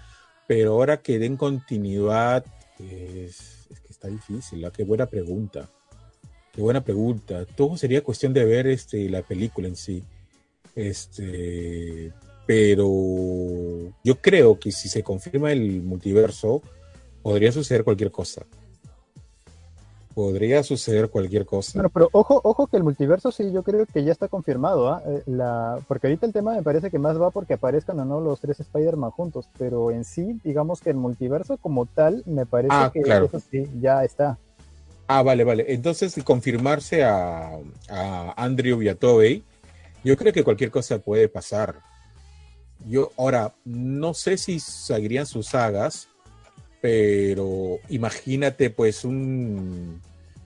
Speaker 2: pero ahora que den continuidad, está difícil, ¿ah? Qué buena pregunta. Qué buena pregunta. Todo sería cuestión de ver este, la película en sí. Este, pero yo creo que si se confirma el multiverso, podría suceder cualquier cosa podría suceder cualquier cosa.
Speaker 3: Bueno, pero ojo, ojo que el multiverso sí, yo creo que ya está confirmado, ¿ah? eh, la... porque ahorita el tema me parece que más va porque aparezcan o no los tres Spider-Man juntos, pero en sí, digamos que el multiverso como tal, me parece ah, que eso sí, ya está.
Speaker 2: Ah, vale, vale. Entonces, confirmarse a, a Andrew y a Tobey, yo creo que cualquier cosa puede pasar. Yo, ahora, no sé si seguirían sus sagas, pero imagínate pues un,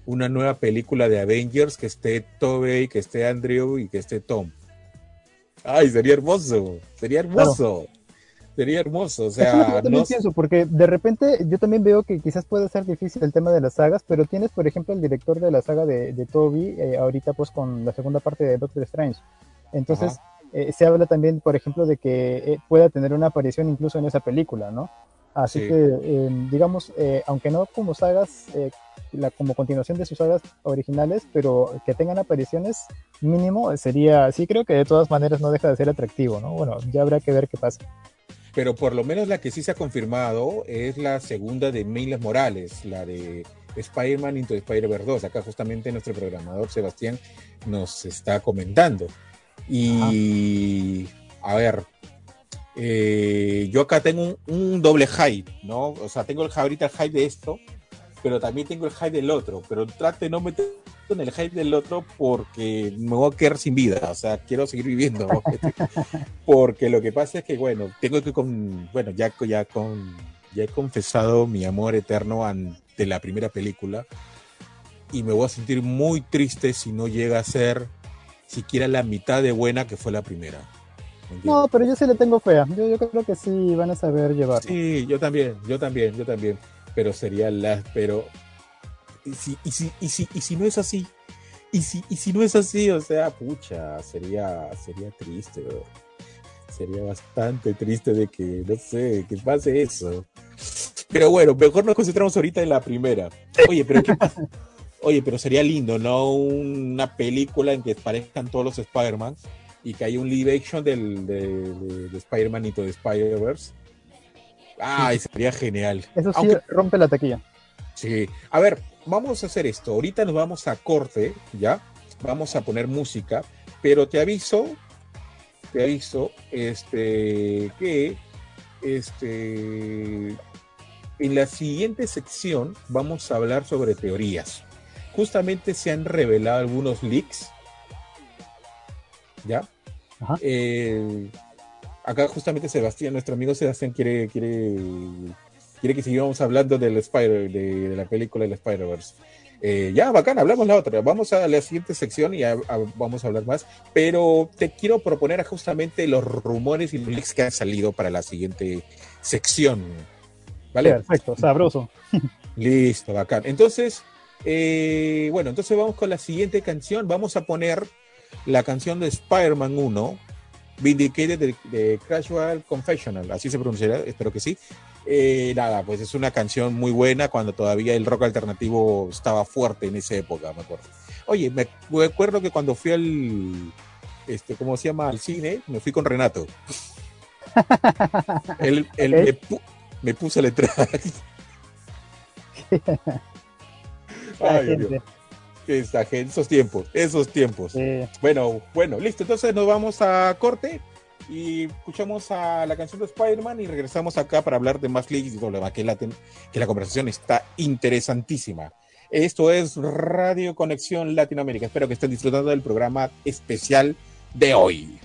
Speaker 2: una nueva película de Avengers que esté Tobey, que esté Andrew y que esté Tom. Ay, sería hermoso, sería hermoso. Sería hermoso, o sea,
Speaker 3: yo también pienso, porque de repente yo también veo que quizás puede ser difícil el tema de las sagas, pero tienes, por ejemplo, el director de la saga de, de Toby, eh, ahorita pues con la segunda parte de Doctor Strange. Entonces, eh, se habla también, por ejemplo, de que eh, pueda tener una aparición incluso en esa película, ¿no? Así que, em, digamos, eh, aunque no como sagas, eh, la, como continuación de sus sagas originales, pero que tengan apariciones mínimo sería, sí creo que de todas maneras no deja de ser atractivo, ¿no? Bueno, ya habrá que ver qué pasa.
Speaker 2: Pero por lo menos la que sí se ha confirmado es la segunda de Miles Morales, la de Spider-Man Into Spider-Verse 2. Acá justamente nuestro programador Sebastián nos está comentando. Y a ver, eh, yo acá tengo un, doble hype, ¿no? O sea, tengo el, ahorita el hype de esto, pero también tengo el hype del otro. Pero trate de no meter en el hype del otro porque me voy a quedar sin vida. O sea, quiero seguir viviendo. porque lo que pasa es que, bueno, tengo que con, bueno, ya, ya con, ya he confesado mi amor eterno ante la primera película y me voy a sentir muy triste si no llega a ser siquiera la mitad de buena que fue la primera.
Speaker 3: No, pero yo sí le tengo fea. Yo, yo creo que sí van a saber llevar.
Speaker 2: Sí, yo también, yo también, yo también. Pero sería la. Pero. ¿Y si, y si, y si, y si no es así? Y si, y si no es así, o sea, pucha, sería, sería triste, bro. Sería bastante triste de que, no sé, que pase eso. Pero bueno, mejor nos concentramos ahorita en la primera. Oye, pero ¿qué pasa? Oye, pero sería lindo, ¿no? Una película en que parezcan todos los Spider-Man y que hay un live action del, de, Spider-Man y de Spider-Verse. Ay, sería genial.
Speaker 3: Eso sí rompe la taquilla.
Speaker 2: Sí. A ver, vamos a hacer esto. Ahorita nos vamos a corte, ¿ya? Vamos a poner música, pero te aviso, te aviso, este, que, este, en la siguiente sección vamos a hablar sobre teorías. Justamente se han revelado algunos leaks, ¿ya? Eh, acá justamente Sebastián, nuestro amigo Sebastián quiere, quiere, quiere que sigamos hablando del Spider, de, la película del Spider-Verse. Eh, ya, bacán, hablamos la otra. Vamos a la siguiente sección y vamos a hablar más. Pero te quiero proponer justamente los rumores y los leaks que han salido para la siguiente sección. ¿Vale?
Speaker 3: Perfecto, sabroso.
Speaker 2: Listo, bacán. Entonces, eh, bueno, entonces vamos con la siguiente canción. Vamos a poner la canción de Spider-Man 1, Vindicated de, de, Casual Confessional, así se pronunciará, espero que sí. Eh, nada, pues es una canción muy buena cuando todavía el rock alternativo estaba fuerte en esa época, me acuerdo. Oye, me, acuerdo que cuando fui al, este, ¿cómo se llama? Al cine, me fui con Renato. él, me, me, puso la entrada. Ay, Dios esos tiempos, esos tiempos. Bueno, bueno, listo. Entonces nos vamos a corte y escuchamos a la canción de Spider-Man y regresamos acá para hablar de más leaks y todo lo demás, que la, que la conversación está interesantísima.
Speaker 4: Esto es Radio Conexión Latinoamérica. Espero que estén disfrutando del programa especial de hoy.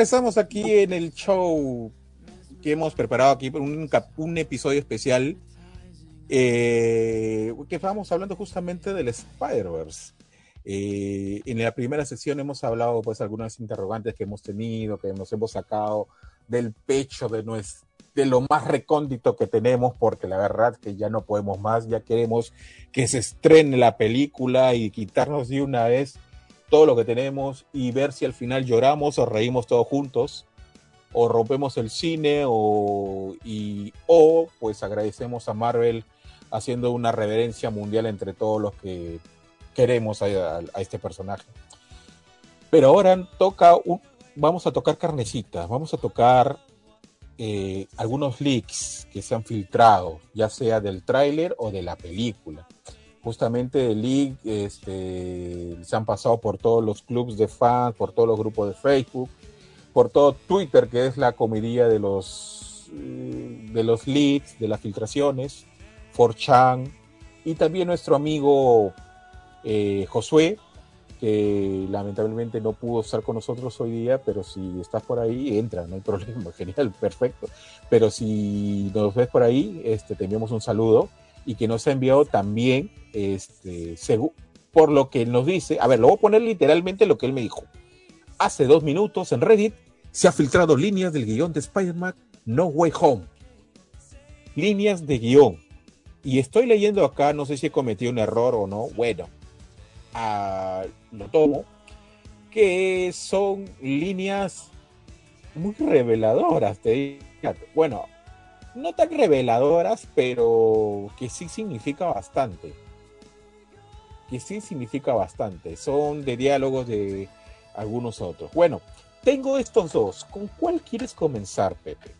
Speaker 4: Estamos aquí en el show que hemos preparado aquí, un, un episodio especial eh, que estábamos hablando justamente del Spider-Verse. Eh, en la primera sesión hemos hablado pues algunas interrogantes que hemos tenido, que nos hemos sacado del pecho de, nuestro, de lo más recóndito que tenemos, porque la verdad que ya no podemos más, ya queremos que se estrene la película y quitarnos de una vez todo lo que tenemos y ver si al final lloramos o reímos todos juntos o rompemos el cine o, o pues agradecemos a Marvel haciendo una reverencia mundial entre todos los que queremos a, este personaje. Pero ahora toca vamos a tocar carnecita, vamos a tocar eh, algunos leaks que se han filtrado, ya sea del tráiler o de la película justamente de League este, se han pasado por todos los clubs de fans, por todos los grupos de Facebook, por todo Twitter, que es la comedia de los, eh, de los leaks, de las filtraciones, 4chan, y también nuestro amigo eh, Josué,
Speaker 2: que lamentablemente no pudo estar con nosotros hoy día, pero si estás por ahí, entra, no hay problema, genial, perfecto. Pero si nos ves por ahí, este, te enviamos un saludo y que nos ha enviado también, este, por lo que nos dice, a ver, lo voy a poner literalmente lo que él me dijo. Hace dos minutos en Reddit se ha filtrado líneas del guion de Spider-Man No Way Home. Líneas de guion. Y estoy leyendo acá, no sé si he cometido un error o no, bueno, lo tomo, que son líneas muy reveladoras, te digo. Bueno, no tan reveladoras, pero que sí significa bastante. Que sí significa bastante. Son de diálogos de algunos otros. Bueno, tengo estos dos. ¿Con cuál quieres comenzar, Pepe?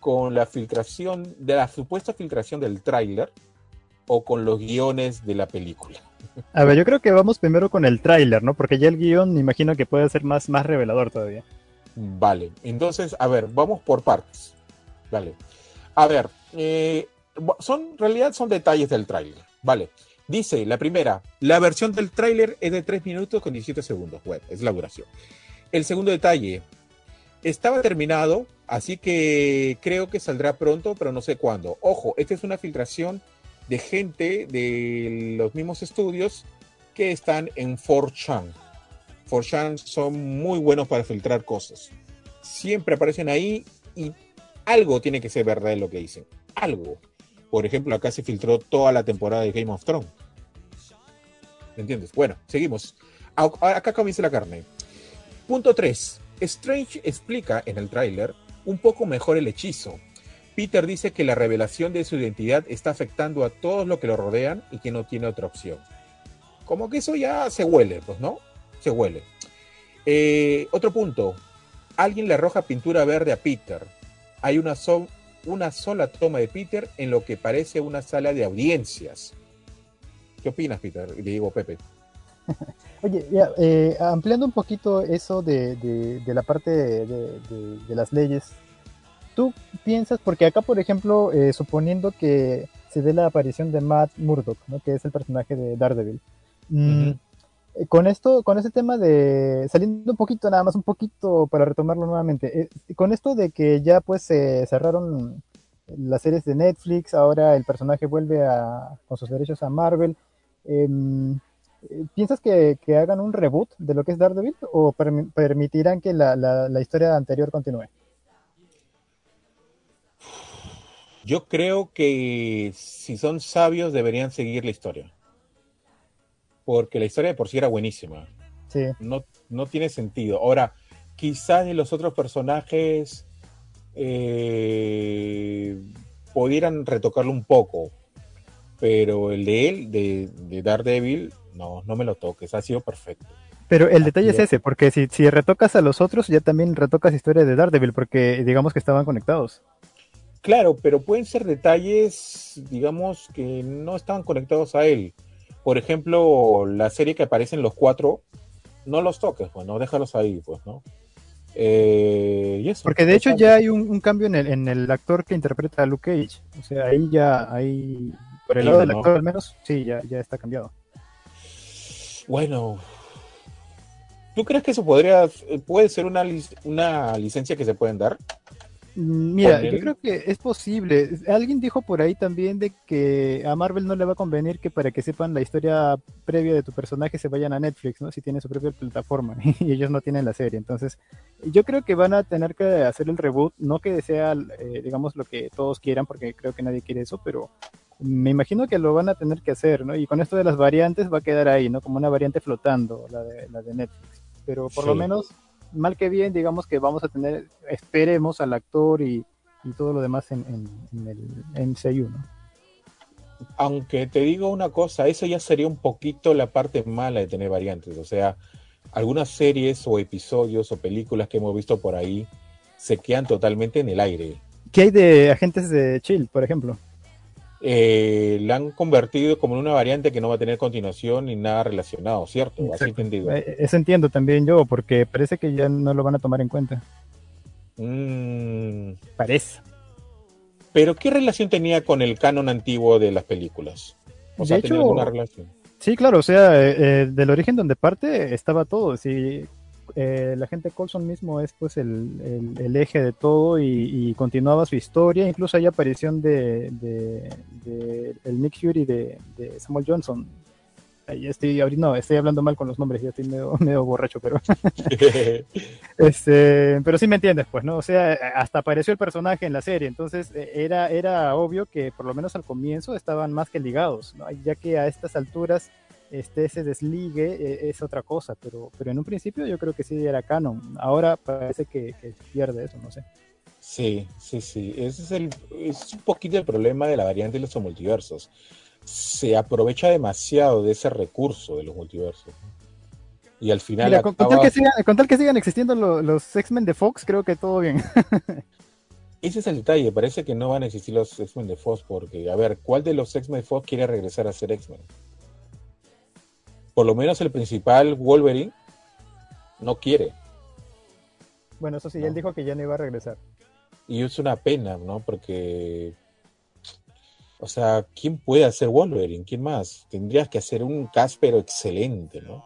Speaker 2: ¿Con la filtración, de la supuesta filtración del tráiler o con los guiones de la película?
Speaker 3: A ver, yo creo que vamos primero con el tráiler, ¿no? Porque ya el guion me imagino que puede ser más, más revelador todavía.
Speaker 2: Vale, entonces, a ver, vamos por partes. Vale. A ver, eh, son, realidad son detalles del tráiler. Vale. Dice, la primera, la versión del tráiler es de 3 minutos con 17 segundos. Bueno, es la duración. El segundo detalle, estaba terminado, así que creo que saldrá pronto, pero no sé cuándo. Ojo, esta es una filtración de gente de los mismos estudios que están en 4chan. 4chan son muy buenos para filtrar cosas. Siempre aparecen ahí y algo tiene que ser verdad en lo que dicen. Algo. Por ejemplo, acá se filtró toda la temporada de Game of Thrones. ¿Me entiendes? Bueno, seguimos. Acá comienza la carne. Punto 3. Strange explica en el tráiler un poco mejor el hechizo, Peter dice que la revelación de su identidad está afectando a todos los que lo rodean y que no tiene otra opción. Como que eso ya se huele, pues, ¿no? Se huele. Eh, otro punto. Alguien le arroja pintura verde a Peter. Hay una, una sola toma de Peter en lo que parece una sala de audiencias. ¿Qué opinas, Peter? Le digo Pepe.
Speaker 3: Oye, eh, ampliando un poquito eso de, la parte de, las leyes ¿Tú piensas, porque acá, por ejemplo, eh, suponiendo que se dé la aparición de Matt Murdock, ¿no? que es el personaje de Daredevil, mm, con esto, con ese tema de, saliendo un poquito, nada más un poquito para retomarlo nuevamente, eh, con esto de que ya pues se cerraron las series de Netflix, ahora el personaje vuelve a, con sus derechos a Marvel, em, ¿Piensas que, hagan un reboot de lo que es Daredevil o permitirán que la historia anterior continúe?
Speaker 2: Yo creo que si son sabios deberían seguir la historia. Porque la historia de por sí era buenísima.
Speaker 3: Sí.
Speaker 2: No, no tiene sentido. Ahora, quizás los otros personajes eh, pudieran retocarlo un poco. Pero el de él, de, de Daredevil, no, no me lo toques. Ha sido perfecto.
Speaker 3: Pero el detalle es ese, porque si, si retocas a los otros, ya también retocas historia de Daredevil, porque digamos que estaban conectados.
Speaker 2: Claro, pero pueden ser detalles, digamos, que no estaban conectados a él. Por ejemplo, la serie que aparecen los cuatro, no los toques, pues, no, déjalos ahí, pues, ¿no?
Speaker 3: Eh, y eso, Porque de hecho ya hay un, cambio en el, en el, actor que interpreta a Luke Cage. O sea, ahí ya, ahí, por el lado del actor al menos, sí, ya, ya está cambiado.
Speaker 2: Bueno, ¿tú crees que eso podría, puede ser una, una licencia que se pueden dar?
Speaker 3: Mira, yo creo que es posible. Alguien dijo por ahí también de que a Marvel no le va a convenir que para que sepan la historia previa de tu personaje se vayan a Netflix, ¿no? Si tiene su propia plataforma y ellos no tienen la serie. Entonces, yo creo que van a tener que hacer el reboot, no que sea, eh, digamos, lo que todos quieran, porque creo que nadie quiere eso, pero me imagino que lo van a tener que hacer, ¿no? Y con esto de las variantes va a quedar ahí, ¿no? Como una variante flotando, la de, la de Netflix. Pero por lo menos mal que bien, digamos que vamos a tener, esperemos al actor y, todo lo demás en, en, el MCU, ¿no?
Speaker 2: Aunque te digo una cosa, eso ya sería un poquito la parte mala de tener variantes. O sea, algunas series o episodios o películas que hemos visto por ahí se quedan totalmente en el aire.
Speaker 3: ¿Qué hay de agentes de Chill, por ejemplo?
Speaker 2: Eh, la han convertido como en una variante que no va a tener continuación ni nada relacionado, ¿cierto? Así entendido.
Speaker 3: Eh, eso entiendo también yo, porque parece que ya no lo van a tomar en cuenta.
Speaker 2: Mm.
Speaker 3: Parece.
Speaker 2: Pero ¿qué relación tenía con el canon antiguo de las películas?
Speaker 3: O sea, ¿tenía alguna relación? Sí, claro, o sea, eh, del origen donde parte estaba todo. Sí, la gente Colson mismo es pues el, el, eje de todo y, continuaba su historia. Incluso hay aparición de, de, el Nick Fury de, de Samuel Johnson estoy no, estoy hablando mal con los nombres, ya estoy medio, borracho, pero este, pero sí me entiendes, pues, ¿no? O sea, hasta apareció el personaje en la serie, entonces eh, era, era obvio que por lo menos al comienzo estaban más que ligados, ¿no? ya que a estas alturas este, ese desligue eh, es otra cosa, pero, pero en un principio yo creo que sí era canon, ahora parece que, que pierde eso, no sé.
Speaker 2: Sí, sí, sí, ese es, el, es un poquito el problema de la variante de los multiversos se aprovecha demasiado de ese recurso de los multiversos. Y al final.
Speaker 3: con, tal que sigan, con, tal que sigan, existiendo los, X-Men de Fox, creo que todo bien.
Speaker 2: Ese es el detalle. Parece que no van a existir los X-Men de Fox porque, a ver, ¿cuál de los X-Men de Fox quiere regresar a ser X-Men? Por lo menos el principal Wolverine no quiere.
Speaker 3: Bueno, eso sí, él dijo que ya no iba a regresar.
Speaker 2: Y es una pena, ¿no? Porque o sea, ¿quién puede hacer Wolverine? ¿Quién más? Tendrías que hacer un cast, pero excelente, ¿no?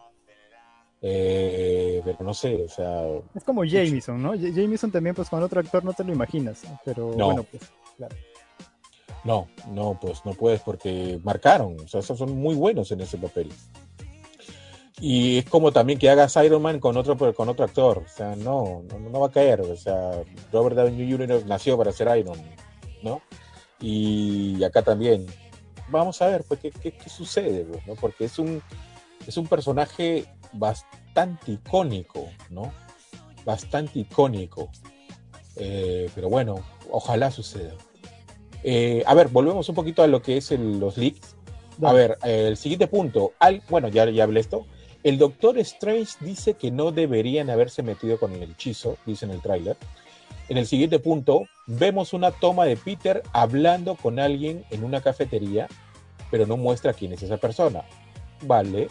Speaker 2: Eh, pero no sé, o sea.
Speaker 3: Es como Jameson, ¿no? Jameson también, pues con otro actor no te lo imaginas, pero
Speaker 2: no.
Speaker 3: bueno, pues, claro.
Speaker 2: No, no, pues no puedes porque marcaron, o sea, son muy buenos en ese papel. Y es como también que hagas Iron Man con otro, con otro actor, o sea, no, no, no va a caer, o sea, Robert Downey Jr. nació para ser Iron, ¿no? Y acá también. Vamos a ver, pues, qué, qué, sucede, pues, ¿no? Porque es un, es un personaje bastante icónico, ¿no? Bastante icónico. Eh, pero bueno, ojalá suceda. Eh, a ver, volvemos un poquito a lo que es los leaks. A ver, el siguiente punto. Al, bueno, ya, ya hablé esto. El Doctor Strange dice que no deberían haberse metido con el hechizo, dice en el tráiler. En el siguiente punto, vemos una toma de Peter hablando con alguien en una cafetería, pero no muestra quién es esa persona. Vale.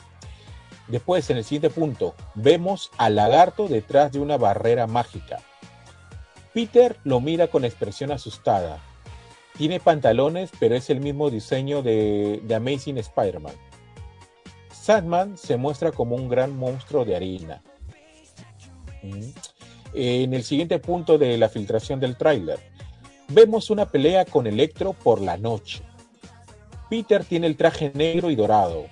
Speaker 2: Después, en el siguiente punto, vemos al lagarto detrás de una barrera mágica. Peter lo mira con expresión asustada. Tiene pantalones, pero es el mismo diseño de, Amazing Spider-Man. Sandman se muestra como un gran monstruo de harina. Mm en el siguiente punto de la filtración del tráiler. Vemos una pelea con Electro por la noche. Peter tiene el traje negro y dorado.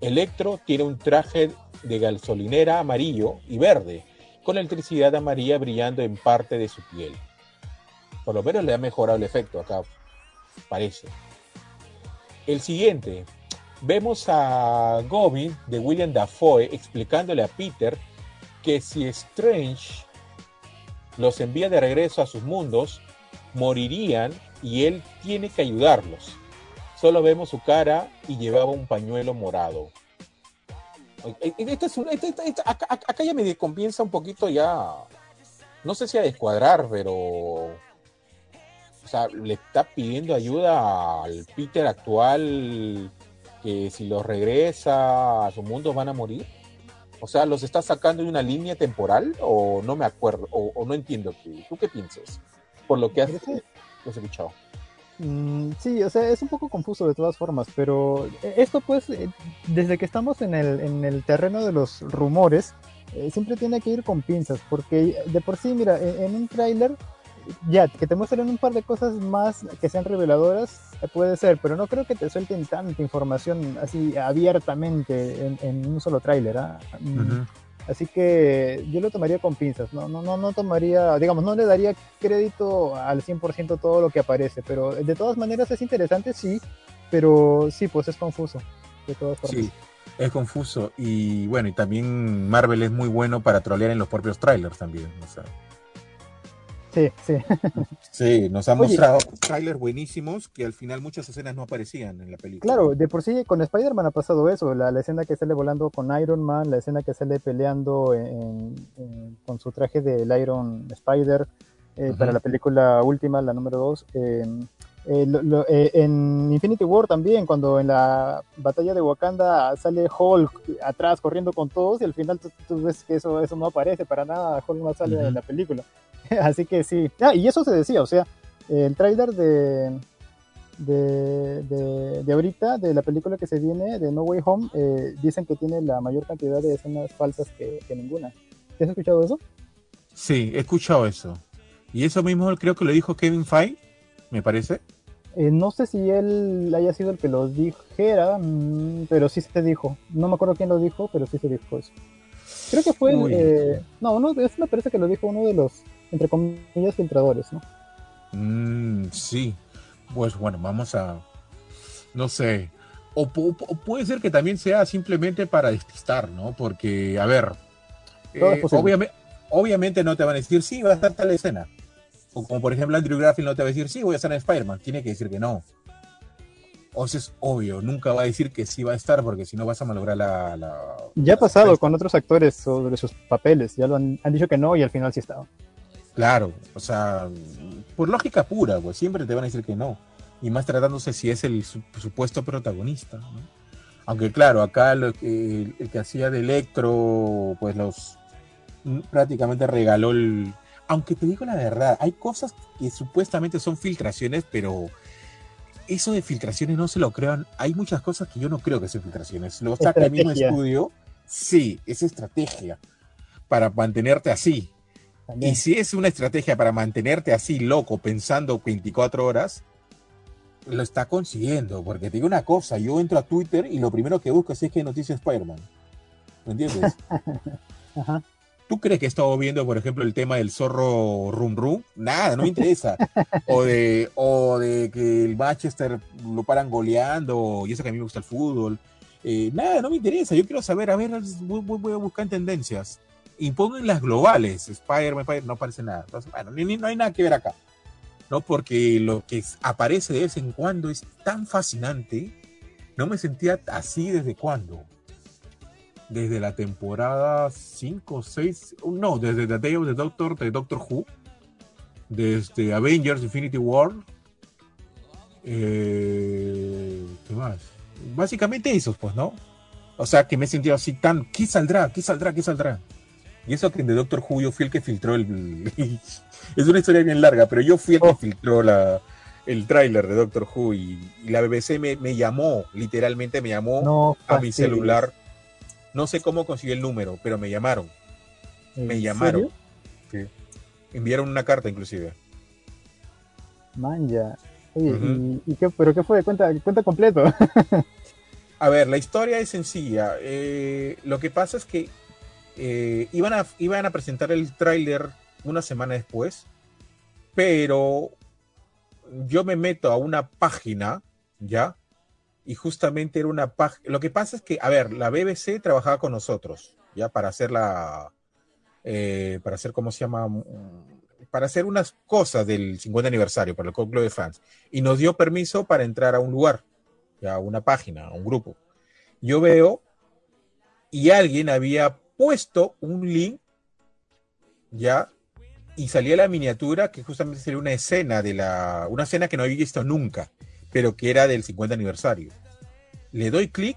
Speaker 2: Electro tiene un traje de gasolinera amarillo y verde, con electricidad amarilla brillando en parte de su piel. Por lo menos le ha mejorado el efecto acá, parece. El siguiente, vemos a Gobin de William Dafoe explicándole a Peter que si Strange los envía de regreso a sus mundos, morirían y él tiene que ayudarlos. Solo vemos su cara y llevaba un pañuelo morado. acá, ya me comienza un poquito ya, no sé si a descuadrar, pero o sea, le está pidiendo ayuda al Peter actual que si los regresa a su mundo van a morir. O sea, ¿los está sacando de una línea temporal o no me acuerdo o, no entiendo? ¿Tú qué piensas? Por lo que has, escuchado.
Speaker 3: Mm, sí, o sea, es un poco confuso de todas formas, pero esto pues, eh, desde que estamos en el, en el terreno de los rumores, eh, siempre tiene que ir con pinzas, porque de por sí, mira, en, un tráiler ya, que te muestren un par de cosas más que sean reveladoras, eh, puede ser, pero no creo que te suelten tanta información así abiertamente en, un solo tráiler. Mm, así que yo lo tomaría con pinzas, no, no, no, no tomaría, digamos, no le daría crédito al 100% todo lo que aparece, pero de todas maneras es interesante, sí, pero sí, pues es confuso, de todas formas.
Speaker 2: Sí, es confuso y bueno, y también Marvel es muy bueno para trolear en los propios trailers también, o sea.
Speaker 3: Sí, sí.
Speaker 2: Sí, nos ha mostrado trailers buenísimos que al final muchas escenas no aparecían en la película.
Speaker 3: Claro, de por sí con Spider-Man ha pasado eso, la, escena que sale volando con Iron Man, la escena que sale peleando con su traje del Iron Spider eh, para la película última, la número 2. Eh, eh, en Infinity War también, cuando en la batalla de Wakanda sale Hulk atrás corriendo con todos y al final tú, ves que eso, eso no aparece para nada, Hulk no sale en la película. Así que sí. Ah, y eso se decía, o sea, el trailer de, de, de, ahorita, de la película que se viene, de No Way Home, eh, dicen que tiene la mayor cantidad de escenas falsas que, ninguna. ¿Has escuchado eso?
Speaker 2: Sí, he escuchado eso. Y eso mismo creo que lo dijo Kevin Feige, me parece.
Speaker 3: Eh, no sé si él haya sido el que lo dijera, mm, pero sí se dijo. No me acuerdo quién lo dijo, pero sí se dijo eso. Creo que fue eh, no, no, eso me parece que lo dijo uno de los, entre comillas, filtradores, ¿no?
Speaker 2: Mm, sí. Pues bueno, vamos a... No sé. O, puede ser que también sea simplemente para despistar, ¿no? Porque, a ver, eh, obviamente, obviamente no te van a decir, sí, va a estar tal escena. O como por ejemplo Andrew Garfield no te va a decir, sí, voy a estar en Spider-Man. Tiene que decir que no. O sea, es obvio, nunca va a decir que sí va a estar porque si no vas a malograr la...
Speaker 3: ya ha pasado con otros actores sobre sus papeles, ya lo han, dicho que no y al final sí estaba.
Speaker 2: Claro, o sea, por lógica pura, pues siempre te van a decir que no. Y más tratándose si es el supuesto protagonista. Aunque claro, acá el, el que hacía de Electro, pues los prácticamente regaló el... Aunque te digo la verdad, hay cosas que supuestamente son filtraciones, pero eso de filtraciones no se lo crean. Hay muchas cosas que yo no creo que sean filtraciones. Lo saca el mismo estudio. Sí, es estrategia para mantenerte así. Y si es una estrategia para mantenerte así loco, pensando 24 horas, lo está consiguiendo. Porque te digo una cosa, yo entro a Twitter y lo primero que busco es que hay noticias Spider-Man. ¿Me entiendes? Ajá. ¿Tú crees que he estado viendo, por ejemplo, el tema del zorro rum rum? Nada, no me interesa. o, de, o de que el Manchester lo paran goleando, y eso que a mí me gusta el fútbol. Eh, nada, no me interesa. Yo quiero saber, a ver, voy, a buscar tendencias. Impongan las globales. Spider-Man, no aparece nada. bueno, no hay nada que ver acá. ¿no? Porque lo que aparece de vez en cuando es tan fascinante. No me sentía así desde cuando desde la temporada 5, 6, no, desde The Day of the Doctor, de Doctor Who, desde Avengers Infinity War. Eh, ¿Qué más? Básicamente esos, pues, ¿no? O sea, que me he sentido así tan. ¿Qué saldrá? ¿Qué saldrá? ¿Qué saldrá? Y eso que The Doctor Who yo fui el que filtró el. es una historia bien larga, pero yo fui el que oh. filtró la, el tráiler de Doctor Who y, la BBC me, me, llamó, literalmente me llamó a mi celular no sé cómo conseguí el número, pero me llamaron. Me llamaron. Sí. Enviaron una carta inclusive.
Speaker 3: Manja. Oye, ¿y, qué, pero qué fue? Cuenta, cuenta completo.
Speaker 2: a ver, la historia es sencilla. Eh, lo que pasa es que eh, iban, a, iban a presentar el tráiler una semana después, pero yo me meto a una página, ¿ya? y justamente era una página. Lo que pasa es que, a ver, la BBC trabajaba con nosotros, ya para hacer la. Eh, para hacer, ¿cómo se llama? Para hacer unas cosas del 50 aniversario, para el Club de Fans. Y nos dio permiso para entrar a un lugar, ya a una página, a un grupo. Yo veo y alguien había puesto un link, ya, y salía la miniatura que justamente sería una escena de la. Una escena que no había visto nunca pero que era del 50 aniversario. Le doy clic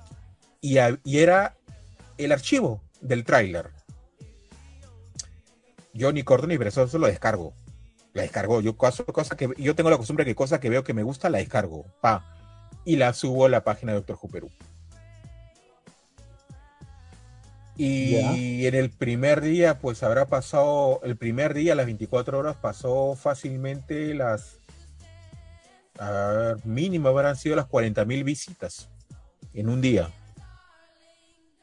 Speaker 2: y, era el archivo del tráiler. Yo ni corto ni perezoso lo descargo. La descargo. Yo, cosa, que, yo tengo la costumbre que cosa que veo que me gusta, la descargo. Pa. Y la subo a la página de Doctor Who. Y en el primer día, pues habrá pasado, el primer día, las 24 horas, pasó fácilmente las a ver, mínimo habrán sido las 40.000 visitas en un día.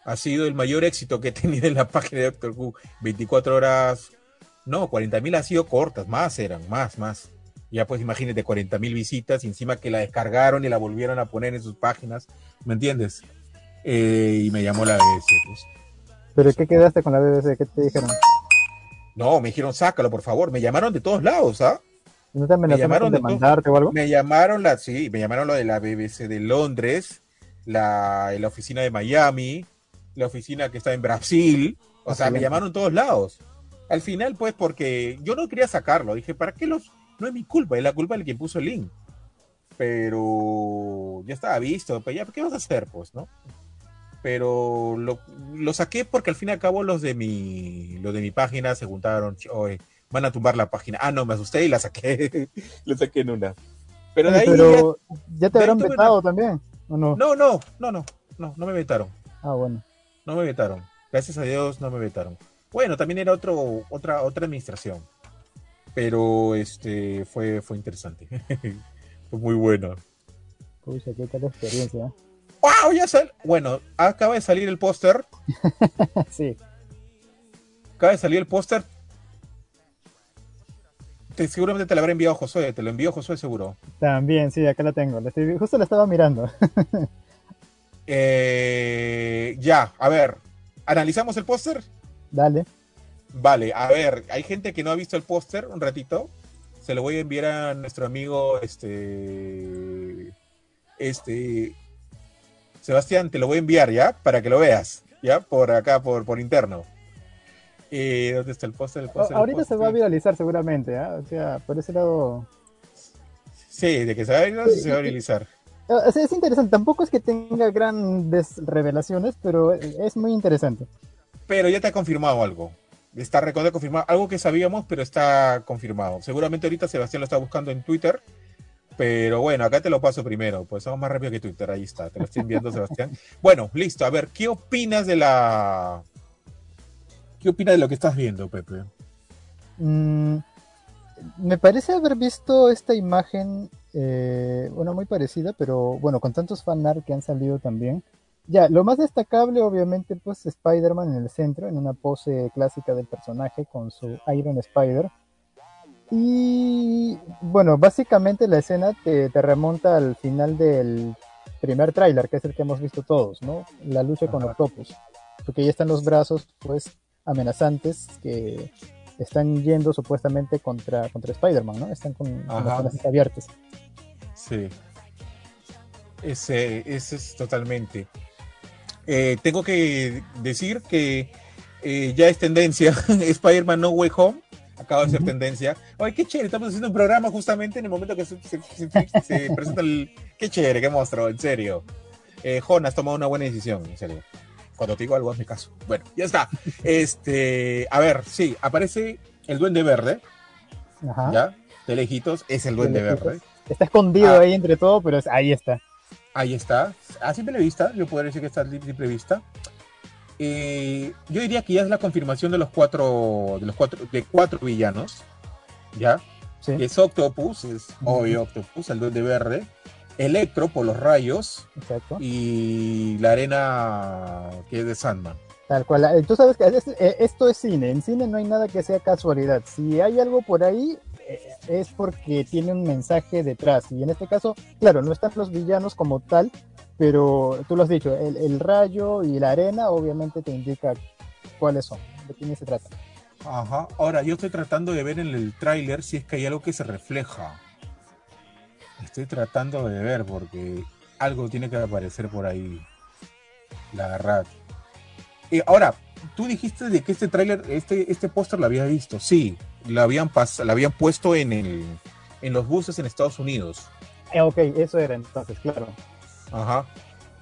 Speaker 2: Ha sido el mayor éxito que he tenido en la página de Doctor Who. 24 horas, no, 40.000 ha sido cortas, más eran, más, más. Ya pues imagínate 40.000 visitas y encima que la descargaron y la volvieron a poner en sus páginas, ¿me entiendes? Eh, y me llamó la BBC. Pues.
Speaker 3: ¿Pero qué quedaste con la BBC? ¿Qué te dijeron?
Speaker 2: No, me dijeron, sácalo, por favor. Me llamaron de todos lados, ¿ah?
Speaker 3: ¿No te me llamaron de mandarte o algo?
Speaker 2: Me llamaron la, sí, me llamaron lo de la BBC de Londres, la, la oficina de Miami, la oficina que está en Brasil, o sea, me llamaron todos lados. Al final, pues, porque yo no quería sacarlo, dije, ¿para qué los? No es mi culpa, es la culpa del quien puso el link. Pero ya estaba visto, pues ya, ¿qué vas a hacer, pues, no? Pero lo, lo saqué porque al fin y al cabo los de mi, los de mi página se juntaron, oye, van a tumbar la página. Ah, no, me asusté y la saqué. la saqué en una. Pero de ahí
Speaker 3: Pero ya te habrán vetado también, ¿o no?
Speaker 2: No, no, no, no, no, no me vetaron.
Speaker 3: Ah, bueno.
Speaker 2: No me vetaron. Gracias a Dios no me vetaron. Bueno, también era otro, otra, otra administración. Pero este fue, fue interesante. fue muy bueno.
Speaker 3: Pucha, qué tal experiencia.
Speaker 2: ¡Wow! Ya sal. Bueno, acaba de salir el póster.
Speaker 3: sí.
Speaker 2: Acaba de salir el póster. Te- seguramente te lo habrá enviado Josué. Te lo envió Josué seguro.
Speaker 3: También, sí, acá la tengo. Justo la estaba mirando.
Speaker 2: Eh, ya, a ver. ¿Analizamos el póster?
Speaker 3: Dale.
Speaker 2: Vale, a ver, hay gente que no ha visto el póster un ratito. Se lo voy a enviar a nuestro amigo, este, este, Sebastián, te lo voy a enviar ya, para que lo veas, ya, por acá, por, por interno. Eh, ¿Dónde está el póster?
Speaker 3: Ahorita se va a viralizar seguramente, ¿ah? O sea, por ese lado...
Speaker 2: Sí, de que se va a viralizar, se va a viralizar.
Speaker 3: Ah, sea, es interesante. Tampoco es que tenga grandes revelaciones, pero es muy interesante.
Speaker 2: Pero ya te ha confirmado algo. Está recontra confirmado. Algo que sabíamos, pero está confirmado. Seguramente ahorita Sebastián lo está buscando en Twitter. Pero bueno, acá te lo paso primero. Pues somos más rápido que Twitter. Ahí está. Te lo estoy enviando, Sebastián. Bueno, listo. A ver, ¿qué opinas de la. ¿Qué opinas de lo que estás viendo, Pepe?
Speaker 3: Mm, me parece haber visto esta imagen, eh, una muy parecida, pero bueno, con tantos fanart que han salido también. Ya, lo más destacable, obviamente, pues Spider-Man en el centro, en una pose clásica del personaje con su Iron Spider. Y bueno, básicamente la escena te, te remonta al final del primer tráiler, que es el que hemos visto todos, ¿no? La lucha con
Speaker 2: Ajá.
Speaker 3: Octopus. Porque ya están los brazos, pues, amenazantes que están yendo supuestamente contra, contra Spider-Man, ¿no? Están con, con las zonas abiertas.
Speaker 2: Sí. Ese, ese es totalmente. Eh, tengo que decir que eh, ya es tendencia. Spider-Man No Way Home acaba de ser tendencia. Ay, qué chévere. Estamos haciendo un programa justamente en el momento que se, se- se- se presenta el. Qué chévere, qué monstruo, en serio. Eh, Jon, has tomado una buena decisión, en serio. Cuando te digo algo, hazme caso. Bueno, ya está. Este, a ver, sí, aparece el Duende Verde,
Speaker 3: Ajá.
Speaker 2: ¿ya? De lejitos, es el Duende. Verde.
Speaker 3: Está escondido
Speaker 2: Ah.
Speaker 3: ahí entre todo, pero es- ahí está.
Speaker 2: Ahí está. A simple vista, yo podría decir que está a simple vista. Eh, yo diría que ya es la confirmación de los cuatro, de los cuatro, de cuatro villanos. ¿Ya?
Speaker 3: Sí.
Speaker 2: Es Octopus, es obvio Octopus, el duende verde. Electro por los rayos.
Speaker 3: Exacto.
Speaker 2: Y la arena que es de Sandman.
Speaker 3: Tal cual. Tú sabes que es- eh, esto es cine. En cine no hay nada que sea casualidad. Si hay algo por ahí, es porque tiene un mensaje detrás. Y en este caso, claro, no están los villanos como tal, pero tú lo has dicho, el, rayo y la arena obviamente te indica cuáles son, de quién se trata.
Speaker 2: Ajá. Ahora, yo estoy tratando de ver en el tráiler si es que hay algo que se refleja. Estoy tratando de ver porque algo tiene que aparecer por ahí. La verdad. Eh, ahora, tú dijiste de que este tráiler, este, este póster lo había visto. Sí, lo habían, pas- lo habían puesto en, el, en los buses en Estados Unidos.
Speaker 3: Eh, ok, eso era entonces, claro.
Speaker 2: Ajá.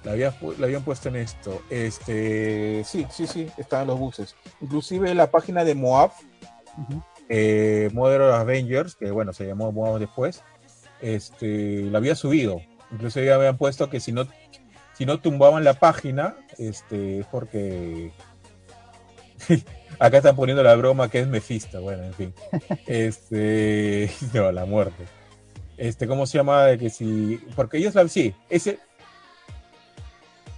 Speaker 2: La, había, la habían puesto en esto. Este, sí, sí, sí, estaban los buses. Inclusive la página de Moab,
Speaker 3: Ujú.
Speaker 2: eh, Modern Avengers, que bueno, se llamó Moab después, este, la había subido. Inclusive ya habían puesto que si no, si no tumbaban la página, este, es porque acá están poniendo la broma que es Mephisto, bueno, en fin. Este, no, la muerte. Este, ¿cómo se llama? De que si, porque ellos la, sí, ese,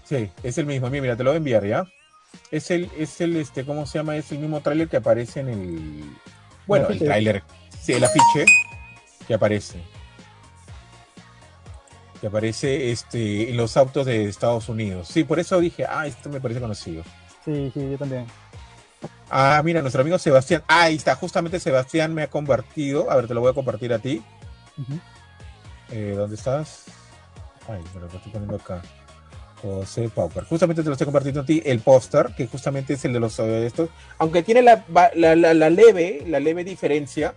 Speaker 2: sí, es el mismo. Mira, mira, te lo voy a enviar, ¿ya? Es el, es el, este, ¿cómo se llama? Es el mismo tráiler que aparece en el, bueno, el tráiler, sí, el afiche que aparece. Que aparece este, en los autos de Estados Unidos. Sí, por eso dije, ah, esto me parece conocido.
Speaker 3: Sí, sí, yo también.
Speaker 2: Ah, mira, nuestro amigo Sebastián. Ah, ahí está, justamente Sebastián me ha convertido. A ver, te lo voy a compartir a ti.
Speaker 3: Ujú.
Speaker 2: Eh, ¿Dónde estás? Ay, me lo estoy poniendo acá. José Pauper. Justamente te lo estoy compartiendo a ti el póster, que justamente es el de los eh, estos. Aunque tiene la, la, la- la leve, la leve diferencia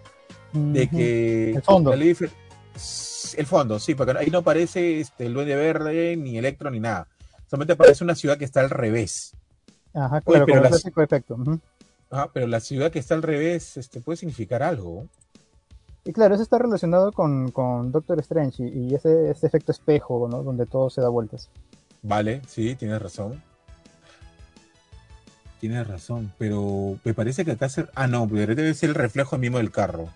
Speaker 2: de
Speaker 3: Ujú.
Speaker 2: que.
Speaker 3: El fondo.
Speaker 2: el fondo, sí, porque ahí no aparece este, el duende verde, ni electro, ni nada. Solamente aparece una ciudad que está al revés.
Speaker 3: Ajá, claro,
Speaker 2: pero
Speaker 3: clásico efecto. Ujú.
Speaker 2: Ah, pero la ciudad que está al revés este, puede significar algo.
Speaker 3: Y claro, eso está relacionado con, con Doctor Strange y, ese, ese, efecto espejo, ¿no? Donde todo se da vueltas.
Speaker 2: Vale, sí, tienes razón. Tienes razón, pero me parece que acá se... Ah, no, debe ser el reflejo mismo del carro.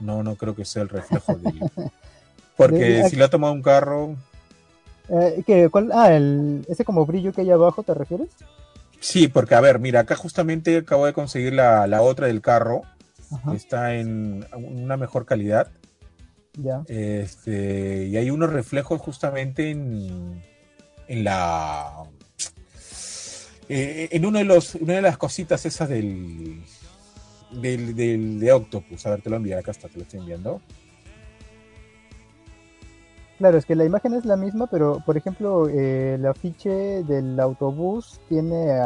Speaker 2: No, no creo que sea el reflejo del... Porque si lo ha tomado un carro...
Speaker 3: Eh, ¿cuál? Ah, el, ese como brillo que hay abajo, ¿te refieres?
Speaker 2: Sí, porque a ver, mira, acá justamente acabo de conseguir la, la otra del carro está en una mejor calidad.
Speaker 3: Ya.
Speaker 2: Este, y hay unos reflejos justamente en, en la eh, en uno de los una de las cositas esas del, del, del de Octopus. A ver, te lo enviaré acá está, te lo estoy enviando.
Speaker 3: Claro, es que la imagen es la misma, pero por ejemplo, eh, el afiche del autobús tiene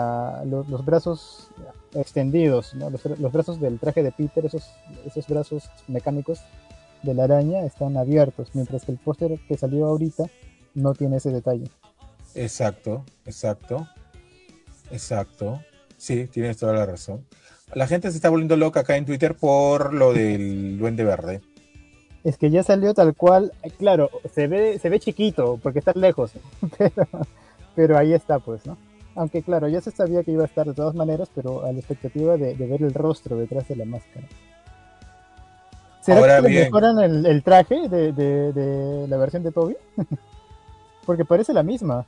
Speaker 3: los, brazos extendidos, los, brazos del traje de Peter, esos, esos brazos mecánicos de la araña están abiertos, mientras que el póster que salió ahorita no tiene ese detalle.
Speaker 2: Exacto, exacto, exacto. Sí, tienes toda la razón. La gente se está volviendo loca acá en Twitter por lo del duende verde
Speaker 3: es que ya salió tal cual, claro, se ve, se ve chiquito porque está lejos, pero, ahí está pues, ¿no? Aunque claro, ya se sabía que iba a estar de todas maneras, pero a la expectativa de, ver el rostro detrás de la máscara. ¿Será que mejoran el, traje de, la versión de Toby? porque parece la misma.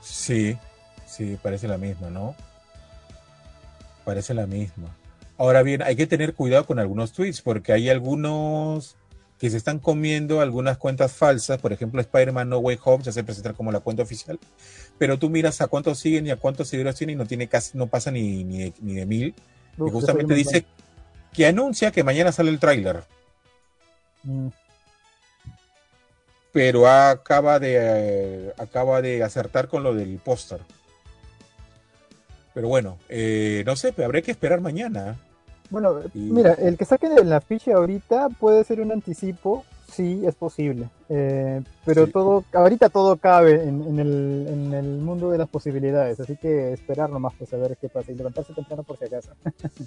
Speaker 2: Sí, sí, parece la misma, ¿no? Parece la misma. Ahora bien, hay que tener cuidado con algunos tweets porque hay algunos que se están comiendo algunas cuentas falsas, por ejemplo Spider-Man No Way Home se hace presentar como la cuenta oficial, pero tú miras a cuántos siguen y a cuántos seguidores tiene y no tiene casi, no pasa ni, ni, de mil. y justamente dice que anuncia que mañana sale el tráiler. Mm. Pero acaba de acaba de acertar con lo del póster. Pero bueno, eh, no sé, habría que esperar mañana.
Speaker 3: Bueno, mira, el que saquen el afiche ahorita puede ser un anticipo, sí, es posible. Eh, pero todo, ahorita todo cabe en, el, en, el, mundo de las posibilidades, así que esperar nomás pues a ver qué pasa y levantarse temprano por si acaso.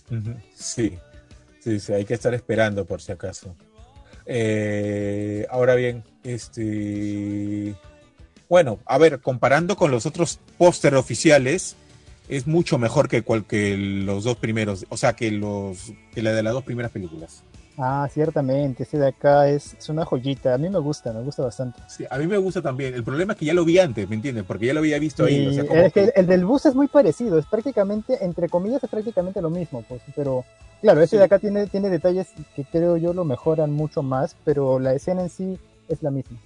Speaker 2: sí, sí, sí, hay que estar esperando por si acaso. Eh, ahora bien, este... Bueno, a ver, comparando con los otros póster oficiales, es mucho mejor que, cual, que los dos primeros, o sea, que los que la de las dos primeras películas.
Speaker 3: Ah, ciertamente, ese de acá es, una joyita, a mí me gusta, me gusta bastante.
Speaker 2: Sí, a mí me gusta también, el problema es que ya lo vi antes, ¿me entiendes? Porque ya lo había visto ahí. O
Speaker 3: sea, que el del bus es muy parecido, es prácticamente, entre comillas, es prácticamente lo mismo, pues, pero claro, ese de acá tiene, tiene detalles que creo yo lo mejoran mucho más, pero la escena en sí es la misma.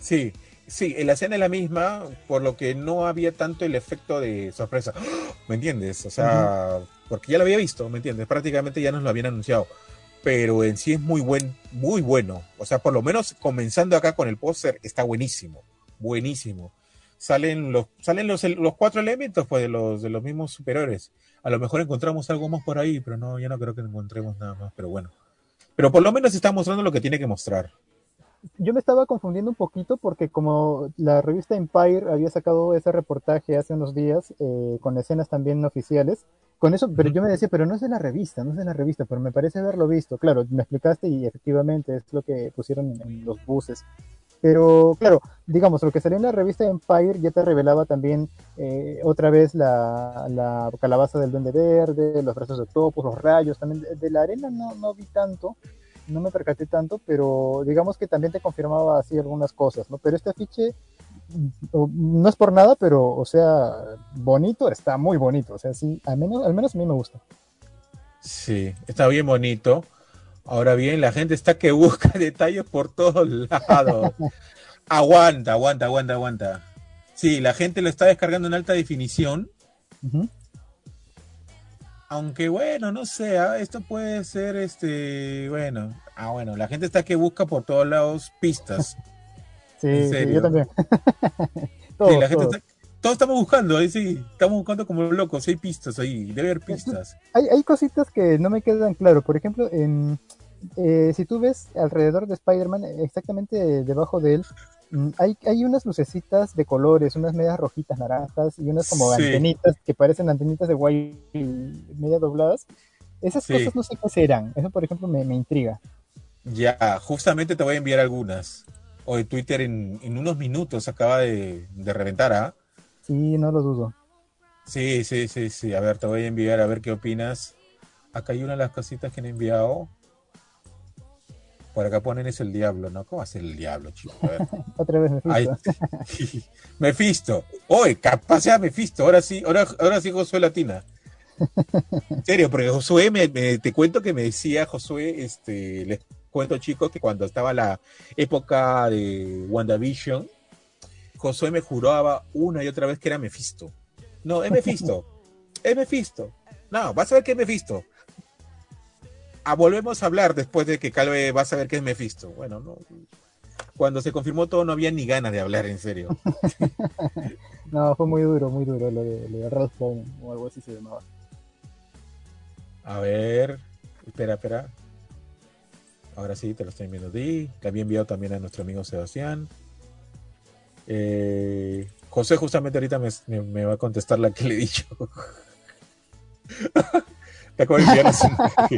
Speaker 2: Sí, Sí, la escena es la misma, por lo que no había tanto el efecto de sorpresa. ¿Me entiendes? O sea, porque ya lo había visto, ¿me entiendes? Prácticamente ya nos lo habían anunciado. Pero en sí es muy buen, muy bueno. O sea, por lo menos comenzando acá con el póster, está buenísimo. Buenísimo. Salen los, salen los, los cuatro elementos pues, de los, de los mismos superiores. A lo mejor encontramos algo más por ahí, pero no, ya no creo que encontremos nada más. Pero bueno. Pero por lo menos está mostrando lo que tiene que mostrar
Speaker 3: yo me estaba confundiendo un poquito porque como la revista Empire había sacado ese reportaje hace unos días eh, con escenas también oficiales, con eso, pero yo me decía, pero no es de la revista, no es de la revista, pero me parece haberlo visto. Claro, me explicaste y efectivamente es lo que pusieron en, los buses. Pero claro, digamos, lo que salió en la revista Empire ya te revelaba también eh, otra vez la, calabaza del duende verde, los brazos de topos, los rayos, también de, la arena no, no vi tanto, no me percaté tanto, pero digamos que también te confirmaba así algunas cosas, ¿no? Pero este afiche no es por nada, pero, o sea, bonito, está muy bonito, o sea, sí, al menos, al menos a mí me gusta.
Speaker 2: Sí, está bien bonito. Ahora bien, la gente está que busca detalles por todos lados. aguanta, aguanta, aguanta, aguanta. Sí, la gente lo está descargando en alta definición. Aunque bueno, no sé, ah, esto puede ser este, bueno, ah bueno, la gente está que busca por todos lados pistas.
Speaker 3: sí, yo también.
Speaker 2: todos, estamos buscando, ahí sí, estamos buscando como locos, hay pistas ahí, debe haber pistas.
Speaker 3: Hay, hay cositas que no me quedan claro, por ejemplo, en, eh, si tú ves alrededor de Spider-Man, exactamente debajo de él, hay, hay unas lucecitas de colores, unas medias rojitas, naranjas y unas como antenitas que parecen antenitas de guay media dobladas. Esas cosas no sé qué serán. Eso, por ejemplo, me, intriga.
Speaker 2: Ya, justamente te voy a enviar algunas. Hoy Twitter en, unos minutos acaba de, reventar, ¿ah?
Speaker 3: Sí, no lo dudo.
Speaker 2: Sí, sí, sí, sí. A ver, te voy a enviar a ver qué opinas. Acá hay una de las cositas que han enviado. Por acá ponen es el diablo, ¿no? ¿Cómo hace el diablo, chico?
Speaker 3: Otra vez Mephisto.
Speaker 2: Mefisto. Hoy, capaz sea Mefisto. Ahora sí, ahora, ahora sí Josué Latina. En serio, porque Josué, me, te cuento que me decía Josué, este, les cuento chicos que cuando estaba la época de WandaVision, Josué me juraba una y otra vez que era Mefisto. No, es Mefisto. es Mefisto. No, vas a ver que es Mefisto. Ah, volvemos a hablar después de que Calve va a saber que es Mephisto. Bueno, no. Cuando se confirmó todo no había ni ganas de hablar, en serio.
Speaker 3: no, fue muy duro, muy duro lo de, lo de o algo así se llamaba.
Speaker 2: A ver, espera, espera. Ahora sí, te lo estoy enviando Di. Le había enviado también a nuestro amigo Sebastián. Eh, José justamente ahorita me, va a contestar la que le he dicho.
Speaker 3: Acabo de enviar así.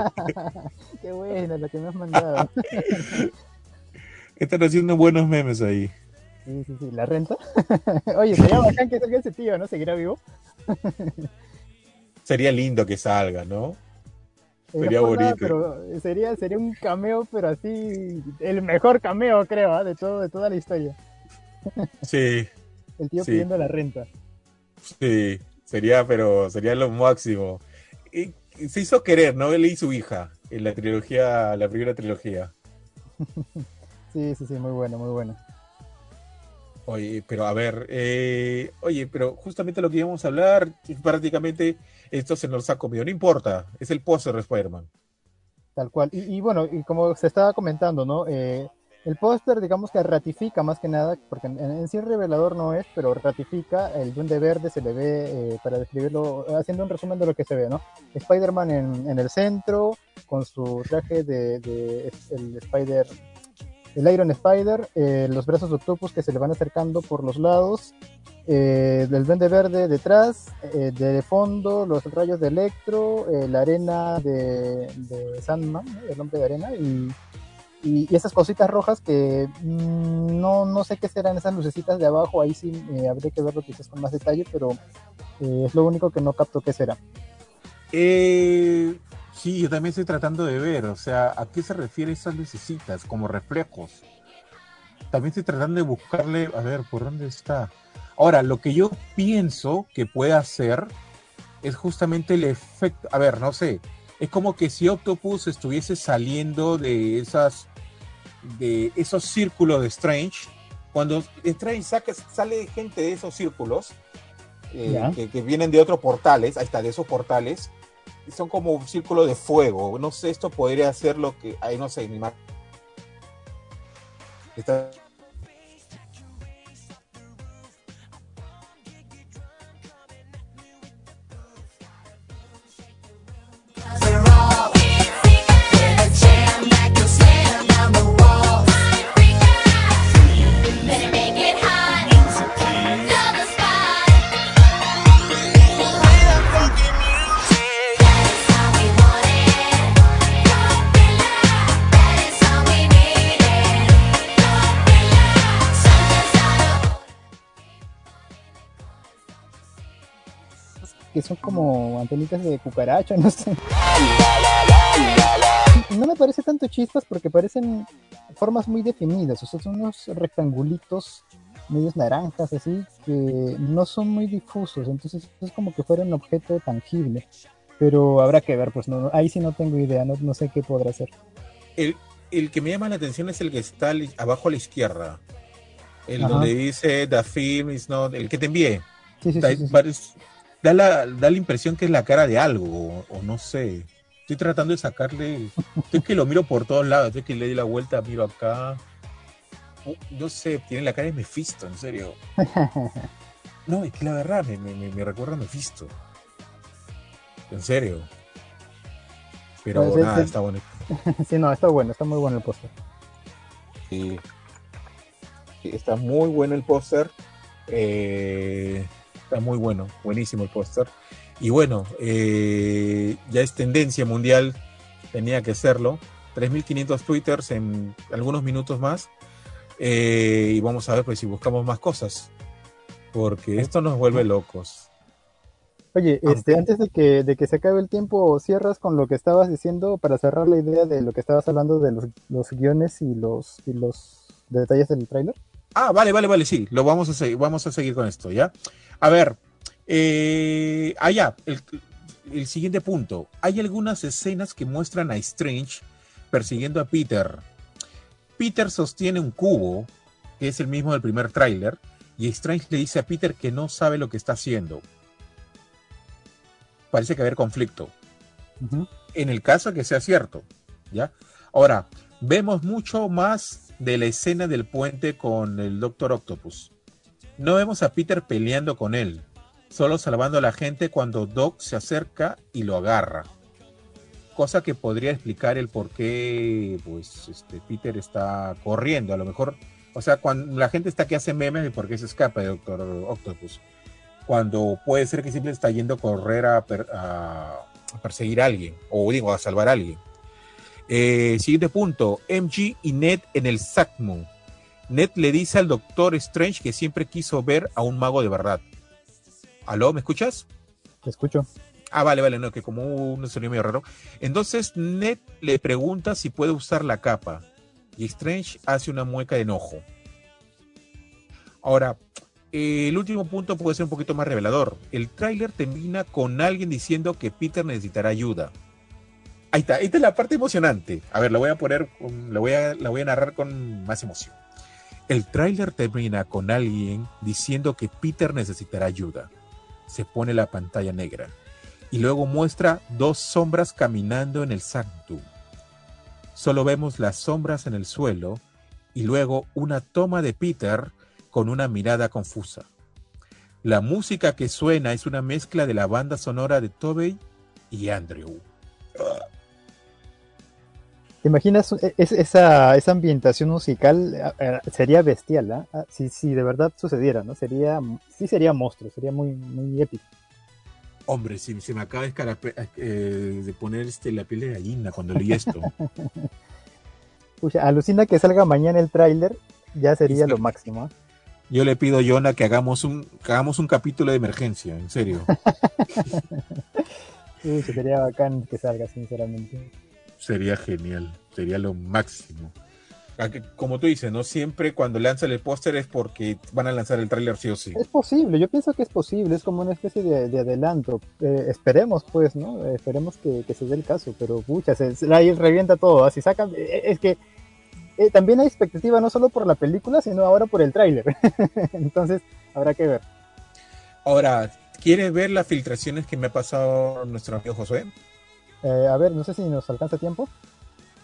Speaker 3: Qué buena la que me has mandado.
Speaker 2: Están haciendo buenos memes ahí.
Speaker 3: Sí, sí, sí. ¿La renta? Oye, sería bacán que salga ese tío, ¿no? ¿Seguirá vivo?
Speaker 2: sería lindo que salga, ¿no? Sería bonito.
Speaker 3: pero sería, sería un cameo, pero así, el mejor cameo, creo, ¿ah? de, todo, de toda la historia.
Speaker 2: Sí.
Speaker 3: el tío pidiendo la renta.
Speaker 2: Sí, sería, pero sería lo máximo. Y se hizo querer, ¿no? Él y su hija en la trilogía, la primera trilogía.
Speaker 3: sí, sí, sí, muy bueno, muy bueno.
Speaker 2: Oye, pero a ver, eh, oye, pero justamente lo que íbamos a hablar, prácticamente esto se nos ha comido, no importa, es el póster de Spider-Man.
Speaker 3: Tal cual, y, bueno, y como se estaba comentando, ¿no? Eh, el póster, digamos que ratifica más que nada, porque en, sí revelador no es, pero ratifica, el duende verde se le ve, eh, para describirlo, haciendo un resumen de lo que se ve, ¿no? Spider-Man en, el centro, con su traje de, el Spider, el Iron Spider, eh, los brazos de Octopus que se le van acercando por los lados, eh, del duende verde detrás, de fondo los rayos de Electro, la arena de, de Sandman, el hombre de arena, y y, esas cositas rojas que mm, no, no sé qué serán esas lucecitas de abajo, ahí sí eh, habría que verlo quizás con más detalle, pero eh, es lo único que no capto qué será.
Speaker 2: Eh, sí, yo también estoy tratando de ver, o sea, ¿a qué se refiere esas lucecitas como reflejos? También estoy tratando de buscarle, a ver, ¿por dónde está? Ahora, lo que yo pienso que puede hacer es justamente el efecto, a ver, no sé, es como que si Octopus estuviese saliendo de esas de esos círculos de Strange, cuando Strange saca, sale gente de esos círculos, eh, que, vienen de otros portales, ahí está, de esos portales, son como un círculo de fuego. No sé, esto podría ser lo que, ahí no sé, mi está
Speaker 3: son como antenitas de cucaracha, no sé. No me parece tanto chispas porque parecen formas muy definidas, o sea, son unos rectangulitos medios naranjas así que no son muy difusos, entonces es como que fuera un objeto tangible. Pero habrá que ver, pues no, ahí sí no tengo idea, no, no sé qué podrá ser.
Speaker 2: El, el, que me llama la atención es el que está abajo a la izquierda. El donde dice The film is not. El que te envié. Sí, sí, sí, da la, da la impresión que es la cara de algo, o, no sé. Estoy tratando de sacarle. Estoy que lo miro por todos lados. Estoy que le di la vuelta, miro acá. No sé, tiene la cara de Mephisto, en serio. No, es que la verdad me, me, me recuerda a Mephisto. En serio. Pero pues nada, está bonito.
Speaker 3: Sí, no, está bueno, está muy bueno el póster.
Speaker 2: Sí. sí. Está muy bueno el póster. Eh, Está muy bueno, buenísimo el póster. Y bueno, eh, ya es tendencia mundial, tenía que serlo. 3.500 twitters en algunos minutos más. Eh, y vamos a ver pues si buscamos más cosas. Porque esto nos vuelve locos.
Speaker 3: Oye, este, antes de que, de que se acabe el tiempo, cierras con lo que estabas diciendo para cerrar la idea de lo que estabas hablando de los, los guiones y los, y los detalles del tráiler.
Speaker 2: Ah, vale, vale, vale, sí, lo vamos a seguir, vamos a seguir con esto, ¿ya? A ver, eh, allá, el, el siguiente punto. Hay algunas escenas que muestran a Strange persiguiendo a Peter. Peter sostiene un cubo, que es el mismo del primer tráiler, y Strange le dice a Peter que no sabe lo que está haciendo parece que haber conflicto. En el caso que sea cierto, ¿ya? Ahora, vemos mucho más de la escena del puente con el Doctor Octopus. No vemos a Peter peleando con él, solo salvando a la gente cuando Doc se acerca y lo agarra. Cosa que podría explicar el por qué pues, este, Peter está corriendo. A lo mejor, o sea, cuando la gente está que hace memes de por qué se escapa de Doctor Octopus cuando puede ser que simplemente está yendo a correr a, perseguir a alguien, o digo, a salvar a alguien. Eh, siguiente punto, MG y Ned en el SACMU. Ned le dice al Doctor Strange que siempre quiso ver a un mago de verdad. ¿Aló? ¿Me escuchas?
Speaker 3: Te escucho.
Speaker 2: Ah, vale, vale, no, que como un sonido medio raro. Entonces Ned le pregunta si puede usar la capa y Strange hace una mueca de enojo. Ahora, el último punto puede ser un poquito más revelador. El tráiler termina con alguien diciendo que Peter necesitará ayuda. Ahí está, esta es la parte emocionante. A ver, la voy a poner, la voy a, la voy a narrar con más emoción. El tráiler termina con alguien diciendo que Peter necesitará ayuda. Se pone la pantalla negra y luego muestra dos sombras caminando en el sanctum. Solo vemos las sombras en el suelo y luego una toma de Peter con una mirada confusa. La música que suena es una mezcla de la banda sonora de Tobey y Andrew.
Speaker 3: ¿Te imaginas e, esa, esa ambientación musical? Sería bestial, ¿ah? Ah, Si, si, de verdad sucediera, ¿no? Sería, sí sería monstruo, sería muy, muy épico.
Speaker 2: Hombre, si se me acaba de, eh, de poner este, la piel de gallina cuando leí esto.
Speaker 3: alucina que salga mañana el tráiler, ya sería lo máximo. ¿ah?
Speaker 2: Yo le pido a Jonah que hagamos un, hagamos un capítulo de emergencia, en serio.
Speaker 3: sí, sería bacán que salga, sinceramente.
Speaker 2: Sería genial, sería lo máximo. Como tú dices, no siempre cuando lanzan el póster es porque van a lanzar el tráiler sí o sí.
Speaker 3: Es posible, yo pienso que es posible, es como una especie de, adelanto. Eh, esperemos, pues, ¿no? esperemos que, se dé el caso, pero pucha, se, ahí revienta todo. Así sacan, eh, es que eh, también hay expectativa no solo por la película, sino ahora por el tráiler. Entonces, habrá que ver.
Speaker 2: Ahora, ¿quieres ver las filtraciones que me ha pasado nuestro amigo Josué?
Speaker 3: Eh, a ver, no sé si nos alcanza tiempo.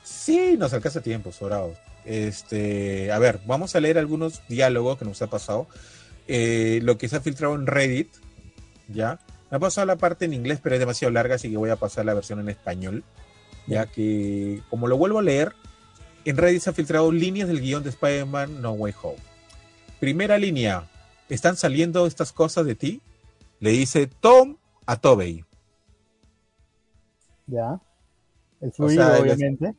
Speaker 2: Sí, nos alcanza tiempo, sobrado. Este, a ver, vamos a leer algunos diálogos que nos ha pasado. Eh, lo que se ha filtrado en Reddit, ¿ya? Me ha pasado la parte en inglés, pero es demasiado larga, así que voy a pasar la versión en español, ya que como lo vuelvo a leer, en Reddit se han filtrado líneas del guion de Spider-Man No Way Home. Primera línea, ¿están saliendo estas cosas de ti? Le dice Tom a Tobey.
Speaker 3: Ya. El fluido, obviamente.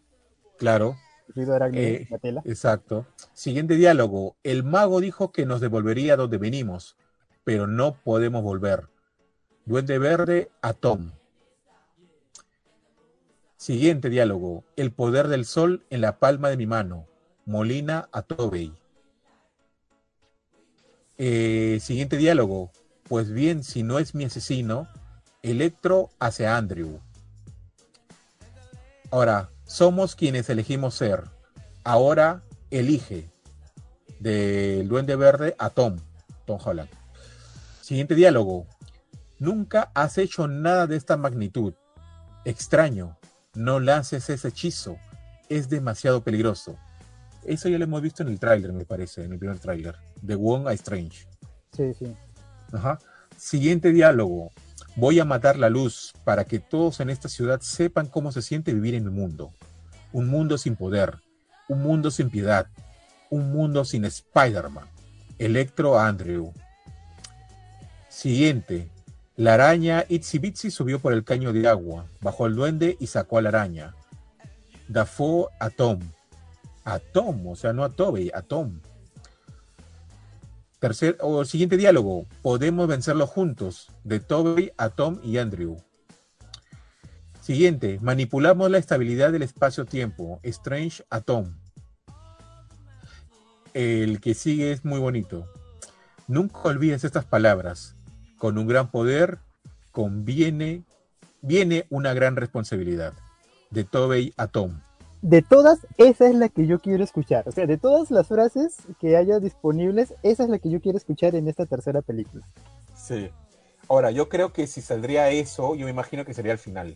Speaker 2: Claro.
Speaker 3: El fluido era
Speaker 2: eh, Exacto. Siguiente diálogo. El mago dijo que nos devolvería donde venimos, pero no podemos volver. Duende Verde a Tom. Siguiente diálogo. El poder del sol en la palma de mi mano. Molina a Tobey. Eh, siguiente diálogo. Pues bien, si no es mi asesino, Electro hacia Andrew. Ahora, somos quienes elegimos ser. Ahora elige. Del Duende Verde a Tom. Tom Holland. Siguiente diálogo. Nunca has hecho nada de esta magnitud. Extraño. No lances ese hechizo. Es demasiado peligroso. Eso ya lo hemos visto en el tráiler, me parece, en el primer tráiler. De Wong a Strange.
Speaker 3: Sí, sí.
Speaker 2: Ajá. Siguiente diálogo. Voy a matar la luz para que todos en esta ciudad sepan cómo se siente vivir en el mundo. Un mundo sin poder. Un mundo sin piedad. Un mundo sin Spider-Man. Electro Andrew. Siguiente. La araña Itsy Bitsy subió por el caño de agua, bajó el duende y sacó a la araña. Dafoe a Tom. A Tom, o sea, no a Toby, a Tom. Tercer o siguiente diálogo, podemos vencerlo juntos, de Toby a Tom y Andrew. Siguiente, manipulamos la estabilidad del espacio-tiempo, Strange a Tom. El que sigue es muy bonito. Nunca olvides estas palabras. Con un gran poder conviene, viene una gran responsabilidad. De Tobey a Tom.
Speaker 3: De todas, esa es la que yo quiero escuchar. O sea, de todas las frases que haya disponibles, esa es la que yo quiero escuchar en esta tercera película.
Speaker 2: Sí. Ahora, yo creo que si saldría eso, yo me imagino que sería el final.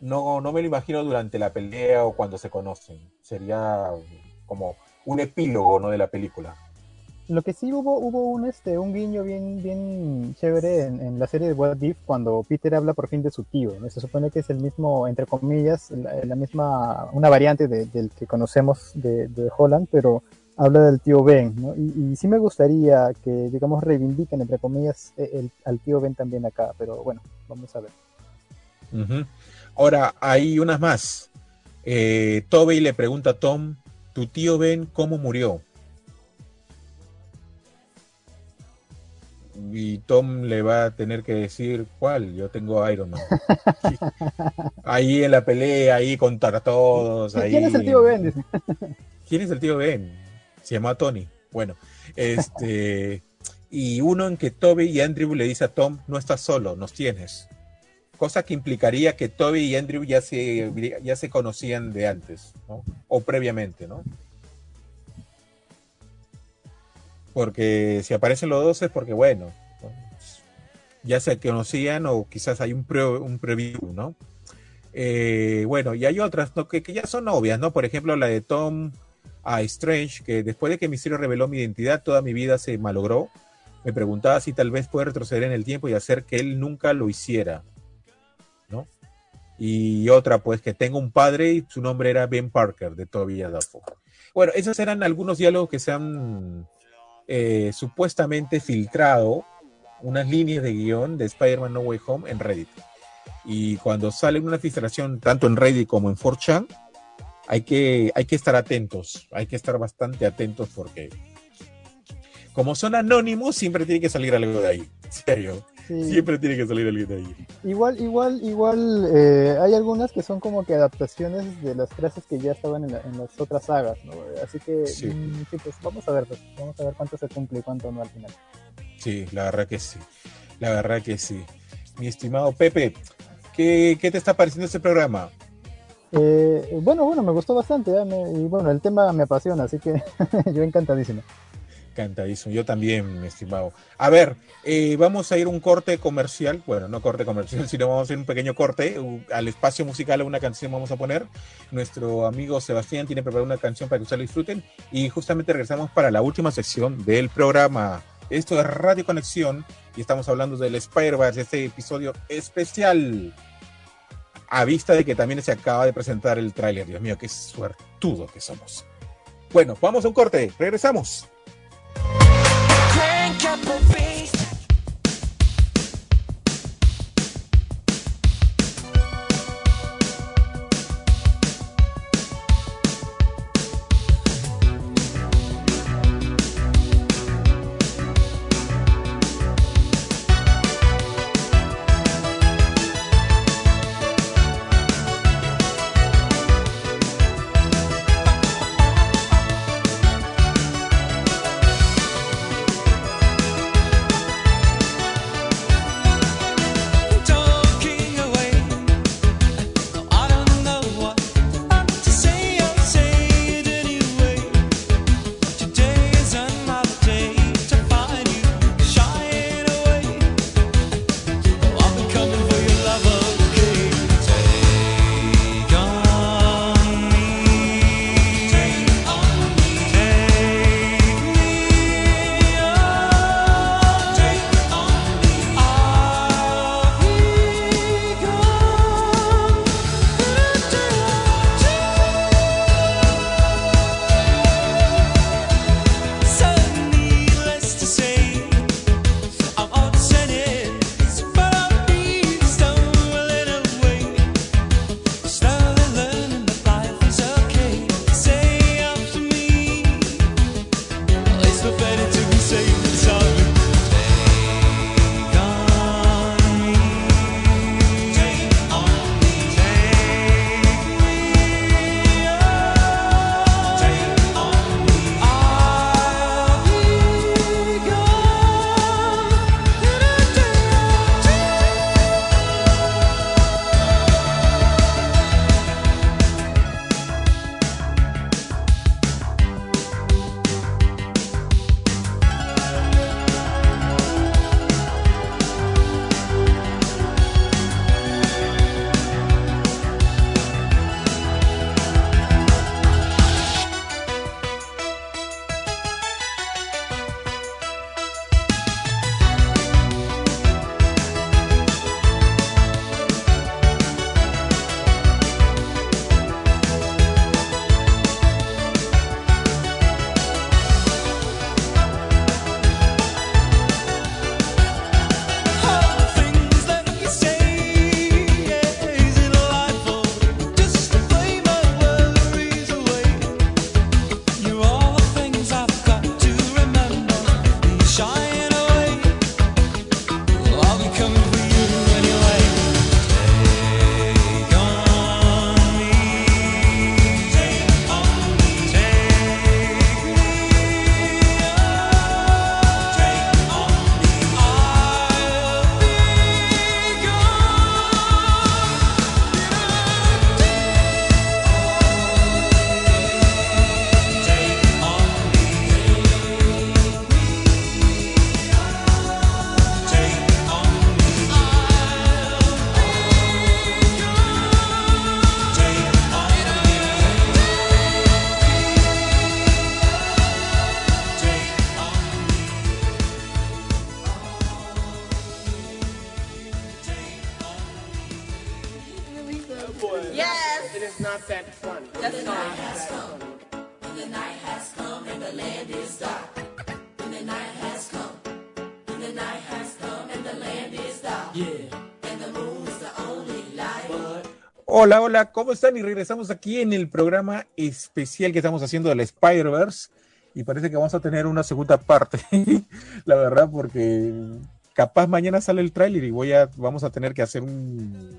Speaker 2: No, no me lo imagino durante la pelea o cuando se conocen. Sería como un epílogo, ¿no? De la película.
Speaker 3: Lo que sí hubo, hubo un este, un guiño bien, bien chévere en, la serie de What If cuando Peter habla por fin de su tío. Se supone que es el mismo, entre comillas, la, misma, una variante del que conocemos de, Holland, pero habla del tío Ben, ¿no? Y, sí me gustaría que, digamos, reivindiquen, entre comillas, e, el, al tío Ben también acá, pero bueno, vamos a ver.
Speaker 2: Ahora, hay unas más. Eh, Toby le pregunta a Tom, ¿tu tío Ben cómo murió? Y Tom le va a tener que decir cuál, yo tengo Iron Man. ahí en la pelea, ahí contra todos.
Speaker 3: ¿Quién es el tío Ben?
Speaker 2: ¿Quién es el tío Ben? Se llama Tony. Bueno, este y uno en que Toby y Andrew le dice a Tom, no estás solo, nos tienes. Cosa que implicaría que Toby y Andrew ya se, ya se conocían de antes, ¿no? O previamente, ¿no? Porque si aparecen los dos es porque, bueno, ya se conocían o quizás hay un, un preview, ¿no? Eh, bueno, y hay otras que, ya son obvias, ¿no? Por ejemplo, la de Tom a Strange, que después de que Misterio reveló mi identidad, toda mi vida se malogró. Me preguntaba si tal vez puede retroceder en el tiempo y hacer que él nunca lo hiciera, ¿no? Y otra, pues, que tengo un padre y su nombre era Ben Parker, de Toby Adolfo. Bueno, esos eran algunos diálogos que se han eh, supuestamente filtrado unas líneas de guion de Spider-Man No Way Home en Reddit. Y cuando sale una filtración tanto en Reddit como en 4chan, hay que, hay que estar atentos, hay que estar bastante atentos porque como son anónimos, siempre tiene que salir algo de ahí. serio. Siempre tiene que salir alguien de ahí.
Speaker 3: Igual, igual, igual, eh, hay algunas que son como que adaptaciones de las frases que ya estaban en, las otras sagas, ¿no? Así que, mm, sí. pues vamos a ver, pues, vamos a ver cuánto se cumple y cuánto no al final.
Speaker 2: Sí, la verdad que sí, la verdad que sí. Mi estimado Pepe, ¿qué, qué te está pareciendo este programa?
Speaker 3: Eh, bueno, bueno, me gustó bastante, ¿eh? y bueno, el tema me apasiona, así que yo encantadísimo
Speaker 2: encantadísimo. Yo también, mi estimado. A ver, eh, vamos a ir un corte comercial. Bueno, no corte comercial, sino vamos a hacer un pequeño corte. al espacio musical, una canción vamos a poner. Nuestro amigo Sebastián tiene preparada una canción para que ustedes la disfruten. Y justamente regresamos para la última sección del programa. Esto es Radio Conexión y estamos hablando del Spider-Verse, este episodio especial. A vista de que también se acaba de presentar el tráiler. Dios mío, qué suertudo que somos. Bueno, vamos a un corte. Regresamos.
Speaker 5: shepherd be?
Speaker 2: Hola, hola, ¿cómo están? Y regresamos aquí en el programa especial que estamos haciendo del Spider-Verse. Y parece que vamos a tener una segunda parte, la verdad, porque capaz mañana sale el tráiler y voy a, vamos a tener que hacer un,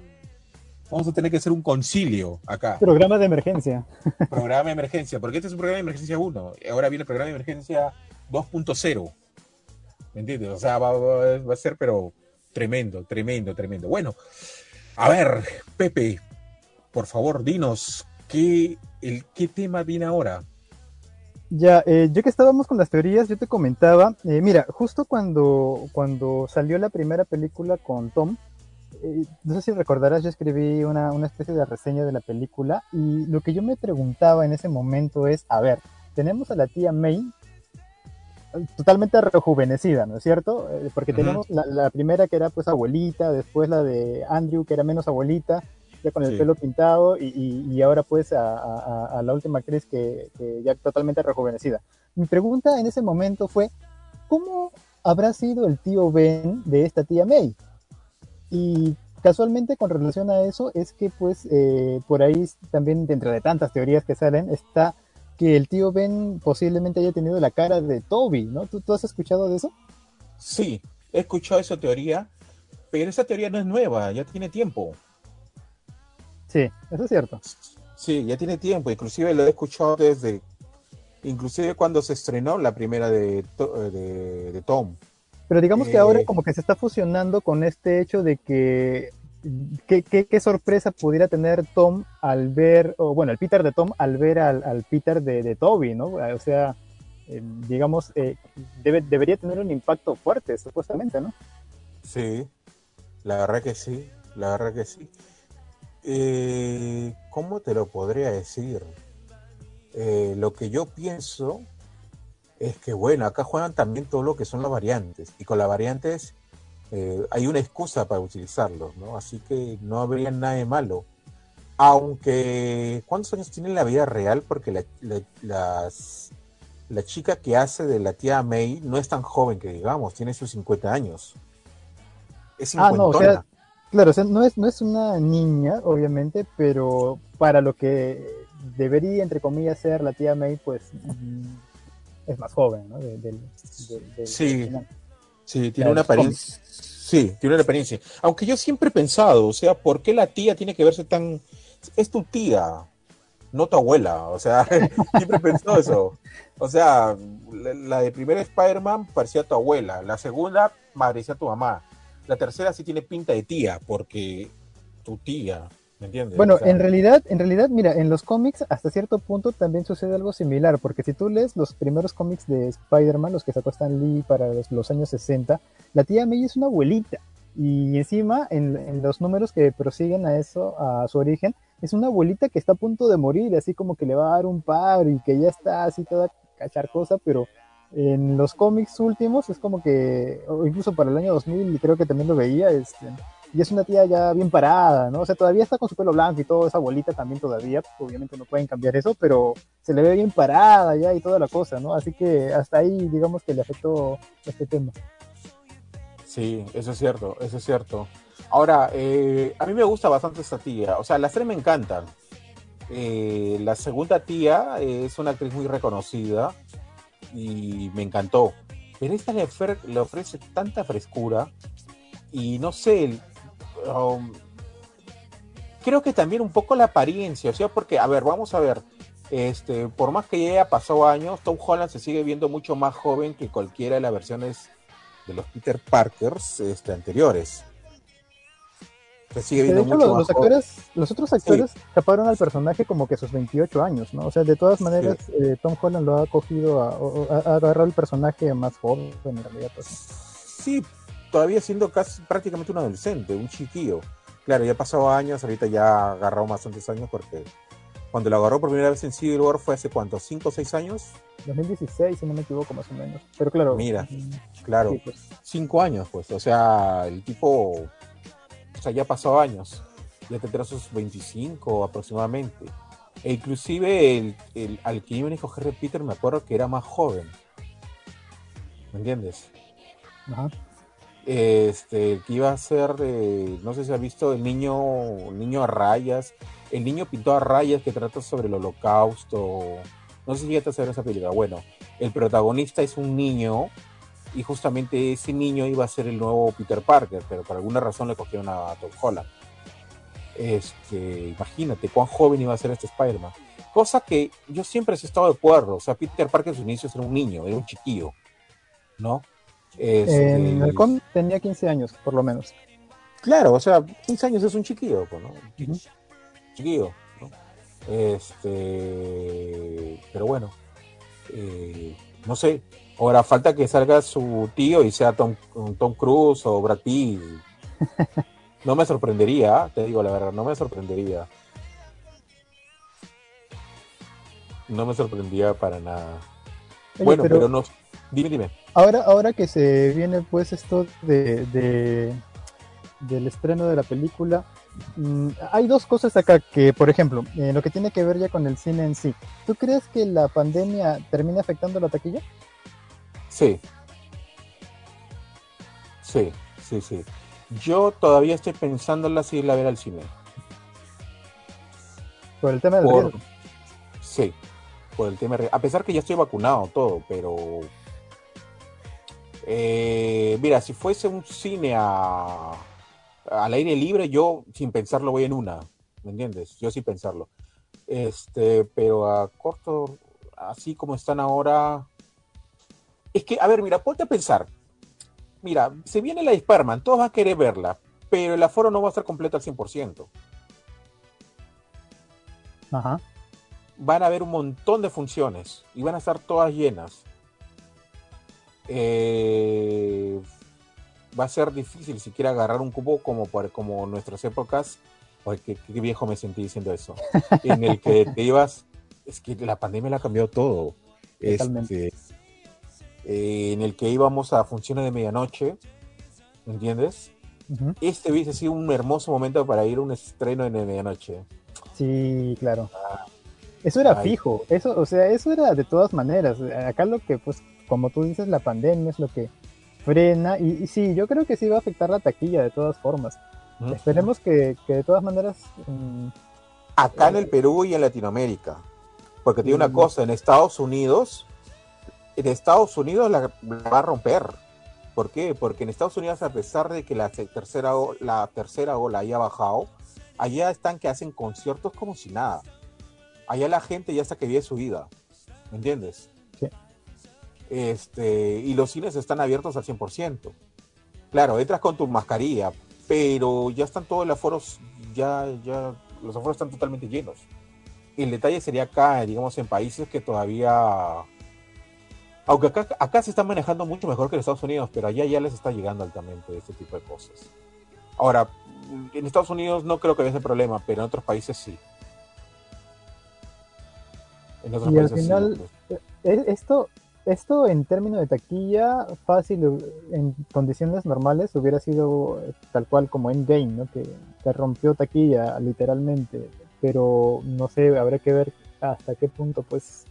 Speaker 2: vamos a tener que hacer un concilio acá.
Speaker 3: Programa de emergencia.
Speaker 2: Programa de emergencia, porque este es un programa de emergencia 1, ahora viene el programa de emergencia 2.0. ¿Me entiendes? O sea, va, va, va, a ser, pero tremendo, tremendo, tremendo. Bueno, a ver, Pepe, por favor, dinos, ¿qué, el, qué tema viene ahora?
Speaker 3: Ya, eh, ya que estábamos con las teorías, yo te comentaba, eh, mira, justo cuando, cuando salió la primera película con Tom, eh, no sé si recordarás, yo escribí una, una, especie de reseña de la película y lo que yo me preguntaba en ese momento es, a ver, tenemos a la tía May totalmente rejuvenecida, ¿no es cierto? porque uh -huh. tenemos la, la, primera que era pues abuelita, después la de Andrew que era menos abuelita, ya con el sí. pelo pintado y, y, y ahora pues a, a, a, la última actriz que, que, ya totalmente rejuvenecida. Mi pregunta en ese momento fue, ¿cómo habrá sido el tío Ben de esta tía May? Y casualmente con relación a eso es que pues eh, por ahí también dentro de tantas teorías que salen está que el tío Ben posiblemente haya tenido la cara de Toby, ¿no? ¿Tú, ¿Tú has escuchado de eso?
Speaker 2: Sí, he escuchado esa teoría, pero esa teoría no es nueva, ya tiene tiempo.
Speaker 3: Sí, eso es cierto.
Speaker 2: Sí, ya tiene tiempo, inclusive lo he escuchado desde, inclusive cuando se estrenó la primera de, de, de Tom.
Speaker 3: Pero digamos eh, que ahora como que se está fusionando con este hecho de que ¿Qué, sorpresa pudiera tener Tom al ver, o bueno, el Peter de Tom al ver al, al Peter de, de, Toby, ¿no? O sea, eh, digamos, eh, debe, debería tener un impacto fuerte, supuestamente, ¿no?
Speaker 2: Sí, la verdad que sí, la verdad que sí. Eh, ¿Cómo te lo podría decir? Eh, lo que yo pienso es que, bueno, acá juegan también todo lo que son las variantes, y con las variantes eh, hay una excusa para utilizarlos, ¿no? Así que no habría nada de malo. Aunque, ¿cuántos años tiene la vida real? Porque la, la, las, la, chica que hace de la tía May no es tan joven que digamos, tiene sus 50 años. Es
Speaker 3: ah, no, o sea, claro, o sea, no, es, no es una niña, obviamente, pero para lo que debería, entre comillas, ser la tía May, pues es más joven, ¿no? De, de,
Speaker 2: de, sí, sí, tiene una apariencia. Sí, tiene una experiencia. Aunque yo siempre he pensado, o sea, ¿por qué la tía tiene que verse tan... Es tu tía, no tu abuela. O sea, siempre he pensado eso. O sea, la, la de primera Spider-Man parecía tu abuela. La segunda parecía tu mamá. La tercera sí tiene pinta de tía, porque tu tía, ¿me entiendes?
Speaker 3: Bueno, o sea, en realidad, en realidad, mira, en los cómics hasta cierto punto también sucede algo similar, porque si tú lees los primeros cómics de Spider-Man, los que sacó Stan Lee para los, los, años 60, la tía May es una abuelita. Y encima, en, en, los números que prosiguen a eso, a su origen, es una abuelita que está a punto de morir, así como que le va a dar un paro y que ya está así toda cacharcosa, pero en los cómics últimos es como que, incluso para el año 2000, creo que también lo veía, este, y es una tía ya bien parada, ¿no? O sea, todavía está con su pelo blanco y todo, esa abuelita también todavía, obviamente no pueden cambiar eso, pero se le ve bien parada ya y toda la cosa, ¿no? Así que hasta ahí, digamos que le afectó este tema.
Speaker 2: Sí, eso es cierto, eso es cierto. Ahora, eh, a mí me gusta bastante esta tía, o sea, las tres me encantan. Eh, la segunda tía es una actriz muy reconocida y me encantó. Pero esta le, ofrece tanta frescura y no sé, um, creo que también un poco la apariencia, o sea, porque, a ver, vamos a ver, este, por más que ya haya pasado años, Tom Holland se sigue viendo mucho más joven que cualquiera de las versiones de los Peter Parkers este, anteriores.
Speaker 3: Sigue viendo de hecho, los, los, actores, los otros actores sí. taparon al personaje como que a sus 28 años, ¿no? O sea, de todas maneras, sí. eh, Tom Holland lo ha cogido, a, a, a agarrado el personaje más joven en realidad. Pues.
Speaker 2: Sí, todavía siendo casi prácticamente un adolescente, un chiquillo. Claro, ya pasado años, ahorita ya ha agarrado bastantes años porque cuando lo agarró por primera vez en Civil War fue hace cuánto, ¿5 o 6 años?
Speaker 3: 2016, si no me equivoco, más o menos. Pero claro.
Speaker 2: Mira, claro, 5 sí, pues. años, pues. O sea, el tipo. O sea, ya pasó años. ya tendrá sus 25 aproximadamente. E inclusive el, el- al que iban a escoger Peter me acuerdo que era más joven. ¿Me entiendes?
Speaker 3: Ajá.
Speaker 2: Este, el que iba a ser, eh, no sé si has visto el niño, el niño a rayas, el niño pintado a rayas que trata sobre el holocausto. No sé si ya te sabes esa película. Bueno, el protagonista es un niño y justamente ese niño iba a ser el nuevo Peter Parker, pero por alguna razón le cogieron a Tom Holland. Este, imagínate cuán joven iba a ser este Spider-Man. Cosa que yo siempre he estado de acuerdo. O sea, Peter Parker en sus inicios era un niño, era un chiquillo. ¿No? Este,
Speaker 3: En el cómic tenía 15 años, por lo menos.
Speaker 2: Claro, o sea, 15 años es un chiquillo, pues, ¿no? Chiquillo, ¿no? Este, pero bueno, eh, no sé. Ahora falta que salga su tío y sea Tom, Tom Cruise o Brad Pitt. No me sorprendería, te digo la verdad, no me sorprendería. No me sorprendería para nada.
Speaker 3: Oye,
Speaker 2: bueno,
Speaker 3: pero-
Speaker 2: pero, no. Dime, dime.
Speaker 3: Ahora, ahora que se viene pues esto de, de- del estreno de la película, mm, hay dos cosas acá que, por ejemplo, en lo que tiene que ver ya con el cine en sí, ¿tú crees que la pandemia termine afectando la taquilla?
Speaker 2: Sí. Sí, sí, sí. Yo todavía estoy pensando en la a ver al cine.
Speaker 3: Por el tema del
Speaker 2: Por-
Speaker 3: riesgo.
Speaker 2: Sí, por el tema. de- A pesar que ya estoy vacunado, todo, pero. eh, mira, si fuese un cine a, al aire libre, yo sin pensarlo voy en una. ¿Me entiendes? Yo sin pensarlo. Este, pero a corto, así como están ahora. Es que, a ver, mira, ponte a pensar. Mira, se viene la de Spider-Man, todos van a querer verla, pero el aforo no va a estar completo al 100%.
Speaker 3: Ajá.
Speaker 2: van a haber un montón de funciones y van a estar todas llenas. Eh, va a ser difícil siquiera agarrar un cubo como por como nuestras épocas. Ay, qué, qué viejo me sentí diciendo eso. En el que te ibas. Es que la pandemia la ha cambiado todo.
Speaker 3: Totalmente.
Speaker 2: Este, eh, en el que íbamos a funciones de medianoche. ¿Me entiendes?
Speaker 3: Ujú.
Speaker 2: Este hubiese sido un hermoso momento para ir a un estreno de medianoche.
Speaker 3: Sí, claro. Eso era
Speaker 2: Ay.
Speaker 3: fijo, eso, o sea, eso era de todas maneras. Acá lo que, pues, como tú dices, la pandemia es lo que frena. Y, y sí, yo creo que sí va a afectar la taquilla de todas formas.
Speaker 2: ¿Mm?
Speaker 3: Esperemos que, que de todas maneras. mm,
Speaker 2: acá en el Perú y en Latinoamérica. Porque digo una
Speaker 3: Mm.
Speaker 2: cosa, en Estados Unidos, en Estados Unidos la, la va a romper. ¿Por qué? Porque en Estados Unidos, a pesar de que la tercera, la tercera ola haya bajado, allá están que hacen conciertos como si nada. Allá la gente ya está que vive su vida. ¿Me entiendes?
Speaker 3: Sí.
Speaker 2: Este, y los cines están abiertos al 100%. Claro, entras con tu mascarilla, pero ya están todos los aforos, ya, ya, los aforos están totalmente llenos. El detalle sería acá, digamos, en países que todavía, aunque acá, acá se están manejando mucho mejor que en Estados Unidos, pero allá ya les está llegando altamente este tipo de cosas. Ahora, en Estados Unidos no creo que haya ese problema, pero en otros países sí. En otros
Speaker 3: Y al
Speaker 2: países sí,
Speaker 3: final- esto, esto en términos de taquilla, fácil, en condiciones normales, hubiera sido eh, tal cual como Endgame, ¿no? Que, que rompió taquilla, literalmente. Pero no sé, habrá que ver hasta qué punto, pues,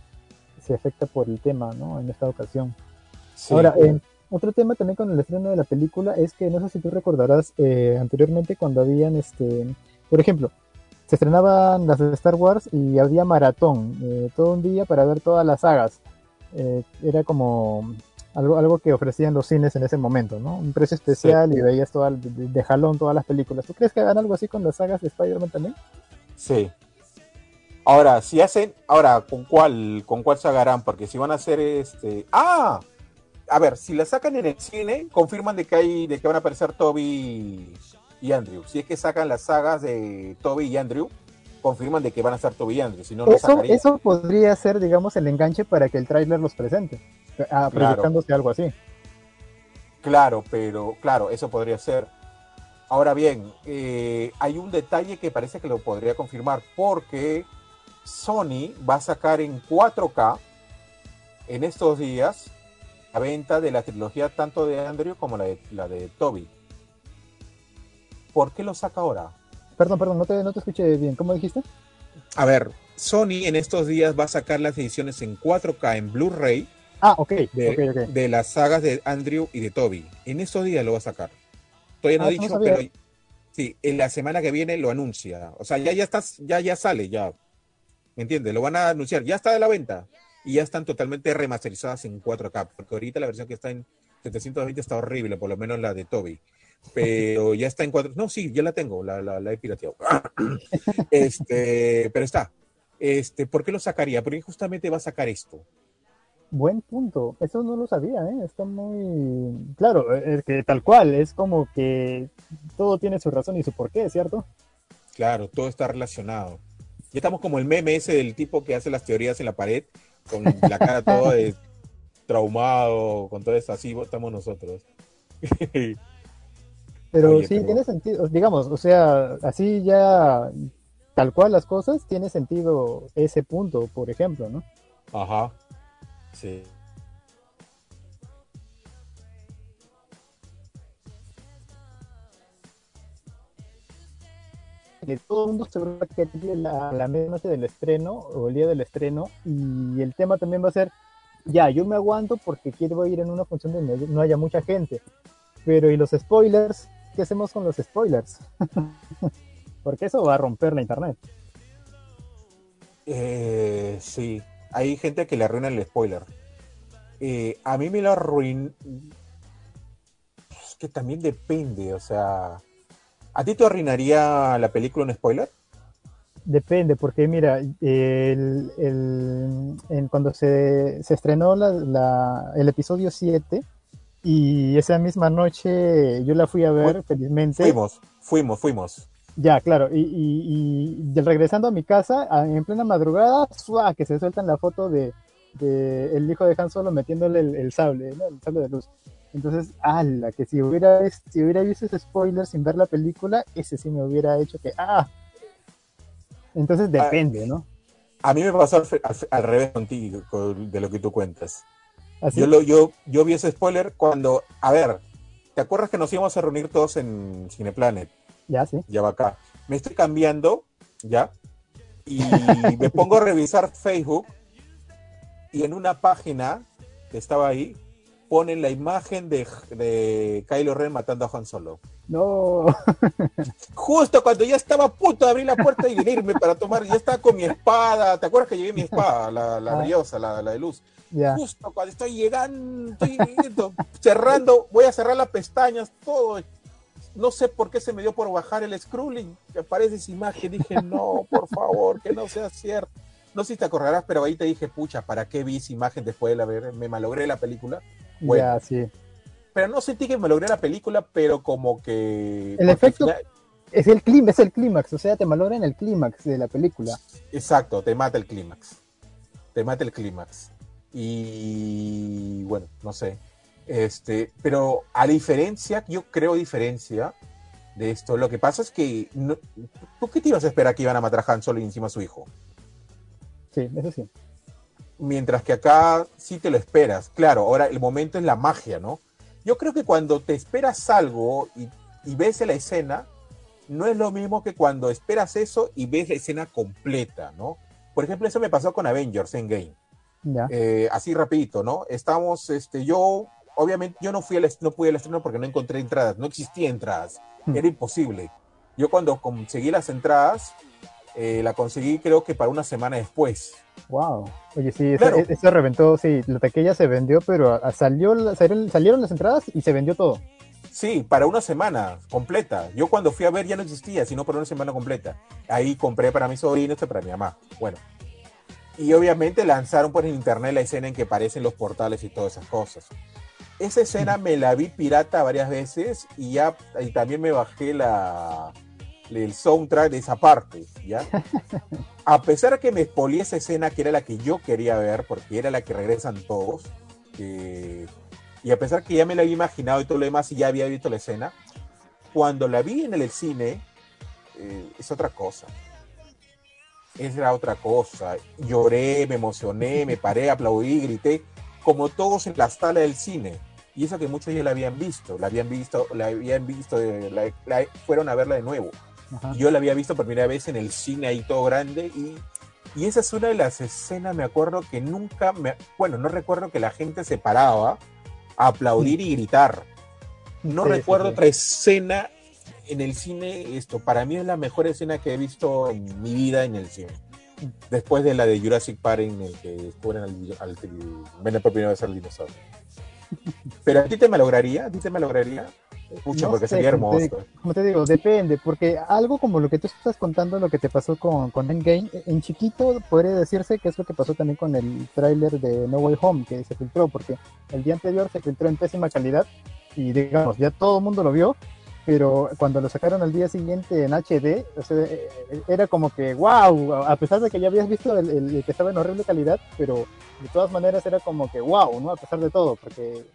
Speaker 3: se afecta por el tema, ¿no? En esta ocasión.
Speaker 2: Sí.
Speaker 3: Ahora, eh, otro tema también con el estreno de la película es que no sé si tú recordarás eh, anteriormente cuando habían, este, por ejemplo, se estrenaban las de Star Wars y había maratón, eh, todo un día para ver todas las sagas. Era como algo, algo que ofrecían los cines en ese momento, ¿no? Un precio especial y veías toda, de, de jalón todas las películas. ¿Tú crees que hagan algo así con las sagas de Spider-Man también?
Speaker 2: Sí. Ahora, si hacen, ahora, ¿con cuál, con cuál se agarran? Porque si van a hacer este, ah, a ver, si la sacan en el cine, confirman de que hay, de que van a aparecer Toby y Andrew. Si es que sacan las sagas de Toby y Andrew, confirman de que van a estar Toby y Andrew. Si no, no
Speaker 3: Eso,
Speaker 2: sacarían.
Speaker 3: eso podría ser, digamos, el enganche para que el tráiler los presente, ah, proyectándose algo así.
Speaker 2: Claro, pero claro, eso podría ser. Ahora bien, eh, hay un detalle que parece que lo podría confirmar porque Sony va a sacar en 4K en estos días la venta de la trilogía tanto de Andrew como la de, la de Toby. ¿Por qué lo saca ahora?
Speaker 3: Perdón, perdón, no te, no te escuché bien. ¿Cómo dijiste?
Speaker 2: A ver, Sony en estos días va a sacar las ediciones en 4K en Blu-ray
Speaker 3: Ah, ok,
Speaker 2: de,
Speaker 3: ok, ok.
Speaker 2: de las sagas de Andrew y de Toby. En estos días lo va a sacar. Todavía no
Speaker 3: Ah, no
Speaker 2: dicho, pero sí, en la semana que viene lo anuncia. O sea, ya, ya estás, ya, ya sale, ya. ¿Me entiendes? Lo van a anunciar, ya está de la venta. Y ya están totalmente remasterizadas en 4K. Porque ahorita la versión que está en 720 está horrible, por lo menos la de Toby. Pero ya está en 4. No, sí, ya la tengo, la, la, la he pirateado. este, pero está. Este, ¿por qué lo sacaría? Porque justamente va a sacar esto.
Speaker 3: Buen punto. Eso no lo sabía, ¿eh? Está muy... Claro, es que tal cual, es como que todo tiene su razón y su porqué, ¿cierto?
Speaker 2: Claro, todo está relacionado. Ya estamos como el meme ese del tipo que hace las teorías en la pared, con la cara todo de traumado, con todo eso, así estamos nosotros.
Speaker 3: Pero
Speaker 2: Oye,
Speaker 3: sí,
Speaker 2: pero-
Speaker 3: tiene sentido, digamos, o sea, así ya tal cual las cosas, tiene sentido ese punto, por ejemplo, ¿no?
Speaker 2: Ajá. Sí.
Speaker 3: Todo el mundo se va a querer la, la medianoche del estreno o el día del estreno y el tema también va a ser ya yo me aguanto porque quiero ir en una función donde no haya mucha gente. Pero y los spoilers qué hacemos con los spoilers porque eso va a romper la internet.
Speaker 2: Eh, sí, hay gente que le arruina el spoiler. Eh, a mí me lo arruin... Es que también depende, o sea... ¿A ti te arruinaría la película un spoiler?
Speaker 3: Depende, porque mira, el, el- cuando se, se estrenó la- la- el episodio 7 y esa misma noche yo la fui a ver, felizmente.
Speaker 2: Fuimos, fuimos, fuimos.
Speaker 3: Ya, claro, y, y- y regresando a mi casa, en plena madrugada, ¡zua! que se sueltan la foto de, de el hijo de Han Solo metiéndole el, el sable, ¿no? El sable de luz. Entonces, ala, que si hubiera, si hubiera visto ese spoiler sin ver la película, ese sí me hubiera hecho que, ah. Entonces depende, ¿no?
Speaker 2: A mí me pasó al, revés contigo, con- de lo que tú cuentas.
Speaker 3: Así,
Speaker 2: Yo, lo, yo, yo vi ese spoiler cuando, a ver, ¿te acuerdas que nos íbamos a reunir todos en Cineplanet?
Speaker 3: ya, sí.
Speaker 2: Ya va acá. Me estoy cambiando, ¿ya? Y me pongo a revisar Facebook y en una página que estaba ahí ponen la imagen de, de Kylo Ren matando a Han Solo.
Speaker 3: No,
Speaker 2: Justo cuando ya estaba a punto de abrir la puerta y venirme para tomar, ya estaba con mi espada. ¿Te acuerdas que llevé mi espada, la, la
Speaker 3: Ah.
Speaker 2: la, la de luz?
Speaker 3: ya.
Speaker 2: Justo cuando estoy llegando, estoy yendo, cerrando, voy a cerrar las pestañas, todo. No sé por qué se me dio por bajar el scrolling, que aparece esa imagen. Dije, no, por favor, que no sea cierto. No sé si te acordarás, pero ahí te dije, pucha, ¿para qué vi esa imagen después de la ver? Me malogré la película. Bueno.
Speaker 3: Ya, sí.
Speaker 2: Pero no sentí que me logré la película, pero como que.
Speaker 3: El efecto-
Speaker 2: final-
Speaker 3: Es el clímax, es el clímax, o sea, te malogran el clímax de la película.
Speaker 2: Exacto, te mata el clímax. Te mata el clímax. Y bueno, no sé. Este, pero a diferencia, yo creo diferencia de esto, lo que pasa es que no- ¿tú qué te ibas a esperar que iban a matar a Han Solo y encima a su hijo?
Speaker 3: Sí, eso sí.
Speaker 2: Mientras que acá sí te lo esperas. Claro, ahora el momento es la magia, ¿no? Yo creo que cuando te esperas algo y, y ves la escena, no es lo mismo que cuando esperas eso y ves la escena completa, ¿no? Por ejemplo, eso me pasó con Avengers Endgame.
Speaker 3: Ya.
Speaker 2: Eh, así rapidito, ¿no? Estamos, este, yo, obviamente, yo no fui al, no pude al estreno porque no encontré entradas, no existía entradas,
Speaker 3: Hmm.
Speaker 2: era imposible. Yo cuando conseguí las entradas, eh, la conseguí creo que para una semana después.
Speaker 3: Wow. Oye, sí, eso,
Speaker 2: Claro.
Speaker 3: eso reventó, sí, la taquilla se vendió, pero a- salió, salieron, salieron las entradas y se vendió todo.
Speaker 2: Sí, para una semana completa. Yo cuando fui a ver ya no existía, sino para una semana completa. Ahí compré para mi sobrino, este para mi mamá. Bueno. Y obviamente lanzaron por internet la escena en que aparecen los portales y todas esas cosas. Esa escena me la vi pirata varias veces y ya y también me bajé la el soundtrack de esa parte, ¿ya? A pesar de que me expolié esa escena que era la que yo quería ver, porque era la que regresan todos, eh, y a pesar que ya me la había imaginado y todo lo demás y ya había visto la escena, cuando la vi en el cine, eh, es otra cosa. Era otra cosa. Lloré, me emocioné, me paré, aplaudí, grité, como todos en la sala del cine. Y eso que muchos ya la habían visto, la habían visto, la habían visto, eh, la- la- fueron a verla de nuevo.
Speaker 3: Ajá.
Speaker 2: Yo la había visto por primera vez en el cine ahí todo grande y, y esa es una de las escenas, me acuerdo que nunca, me, bueno, no recuerdo que la gente se paraba a aplaudir y gritar. No
Speaker 3: Sí,
Speaker 2: recuerdo
Speaker 3: sí.
Speaker 2: otra escena en el cine, esto para mí es la mejor escena que he visto en mi vida en el cine. Después de la de Jurassic Park en el que descubren al, al, al ven por primera vez al dinosaurio. Pero a ti te malograría, a ti te malograría. Pucha,
Speaker 3: No
Speaker 2: porque
Speaker 3: sé,
Speaker 2: sería
Speaker 3: te
Speaker 2: hermoso.
Speaker 3: digo- Como te digo, depende, porque algo como lo que tú estás contando, lo que te pasó con, con Endgame, en chiquito podría decirse que es lo que pasó también con el tráiler de No Way Home, que se filtró, porque el día anterior se filtró en pésima calidad y digamos, ya todo el mundo lo vio, pero cuando lo sacaron al día siguiente en HD, o sea, eh, era como que, wow, a pesar de que ya habías visto el, el- el que estaba en horrible calidad, pero de todas maneras era como que, wow, ¿no? A pesar de todo, porque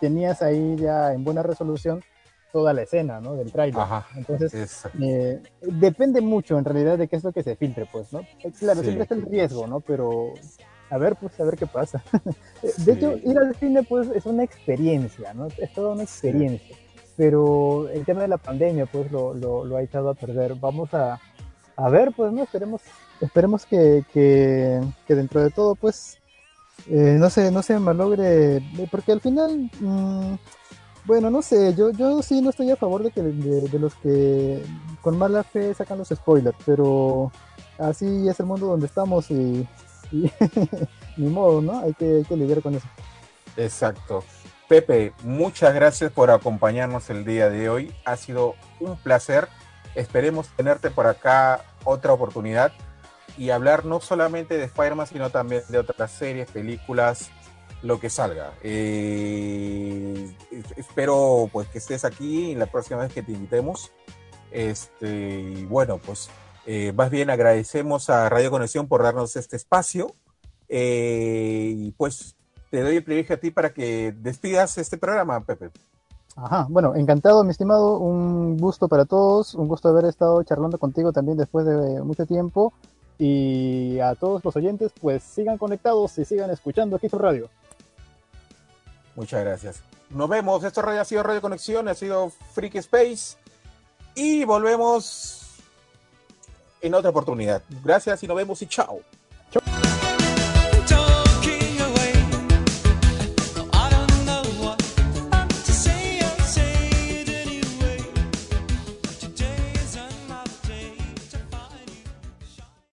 Speaker 3: tenías ahí ya en buena resolución toda la escena, ¿no? Del tráiler. Entonces, eh, depende mucho en realidad de qué es lo que se filtre, pues, ¿no? Eh, Claro,
Speaker 2: Sí.
Speaker 3: siempre está el riesgo, ¿no? Pero a ver, pues, a ver qué pasa. de
Speaker 2: Sí.
Speaker 3: hecho, ir al cine, pues, es una experiencia, ¿no? Es toda una experiencia. Pero el tema de la pandemia, pues, lo, lo, lo ha echado a perder. Vamos a, a ver, pues, ¿no? Esperemos, esperemos que, que, que dentro de todo, pues, eh, no sé, no se malogre, eh, porque al final, mm, bueno, no sé, yo, yo sí no estoy a favor de que de, de los que con mala fe sacan los spoilers, pero así es el mundo donde estamos y, y ni modo, ¿no? Hay que, hay que lidiar con eso.
Speaker 2: Exacto. Pepe, muchas gracias por acompañarnos el día de hoy. Ha sido un placer. Esperemos tenerte por acá otra oportunidad y hablar no solamente de Spider-Man, sino también de otras series, películas, lo que salga. Eh, es- espero pues que estés aquí la próxima vez que te invitemos. Este, y bueno, pues eh, más bien agradecemos a Radio Conexión por darnos este espacio. Eh, y pues te doy el privilegio a ti para que despidas este programa, Pepe.
Speaker 3: Ajá, bueno, encantado, mi estimado, un gusto para todos, un gusto haber estado charlando contigo también después de mucho tiempo. Y a todos los oyentes, pues sigan conectados y sigan escuchando aquí su radio.
Speaker 2: Muchas gracias. Nos vemos. Esto ha sido Radio Conexión, ha sido Freak Space. Y volvemos en otra oportunidad. Gracias y nos vemos y chao.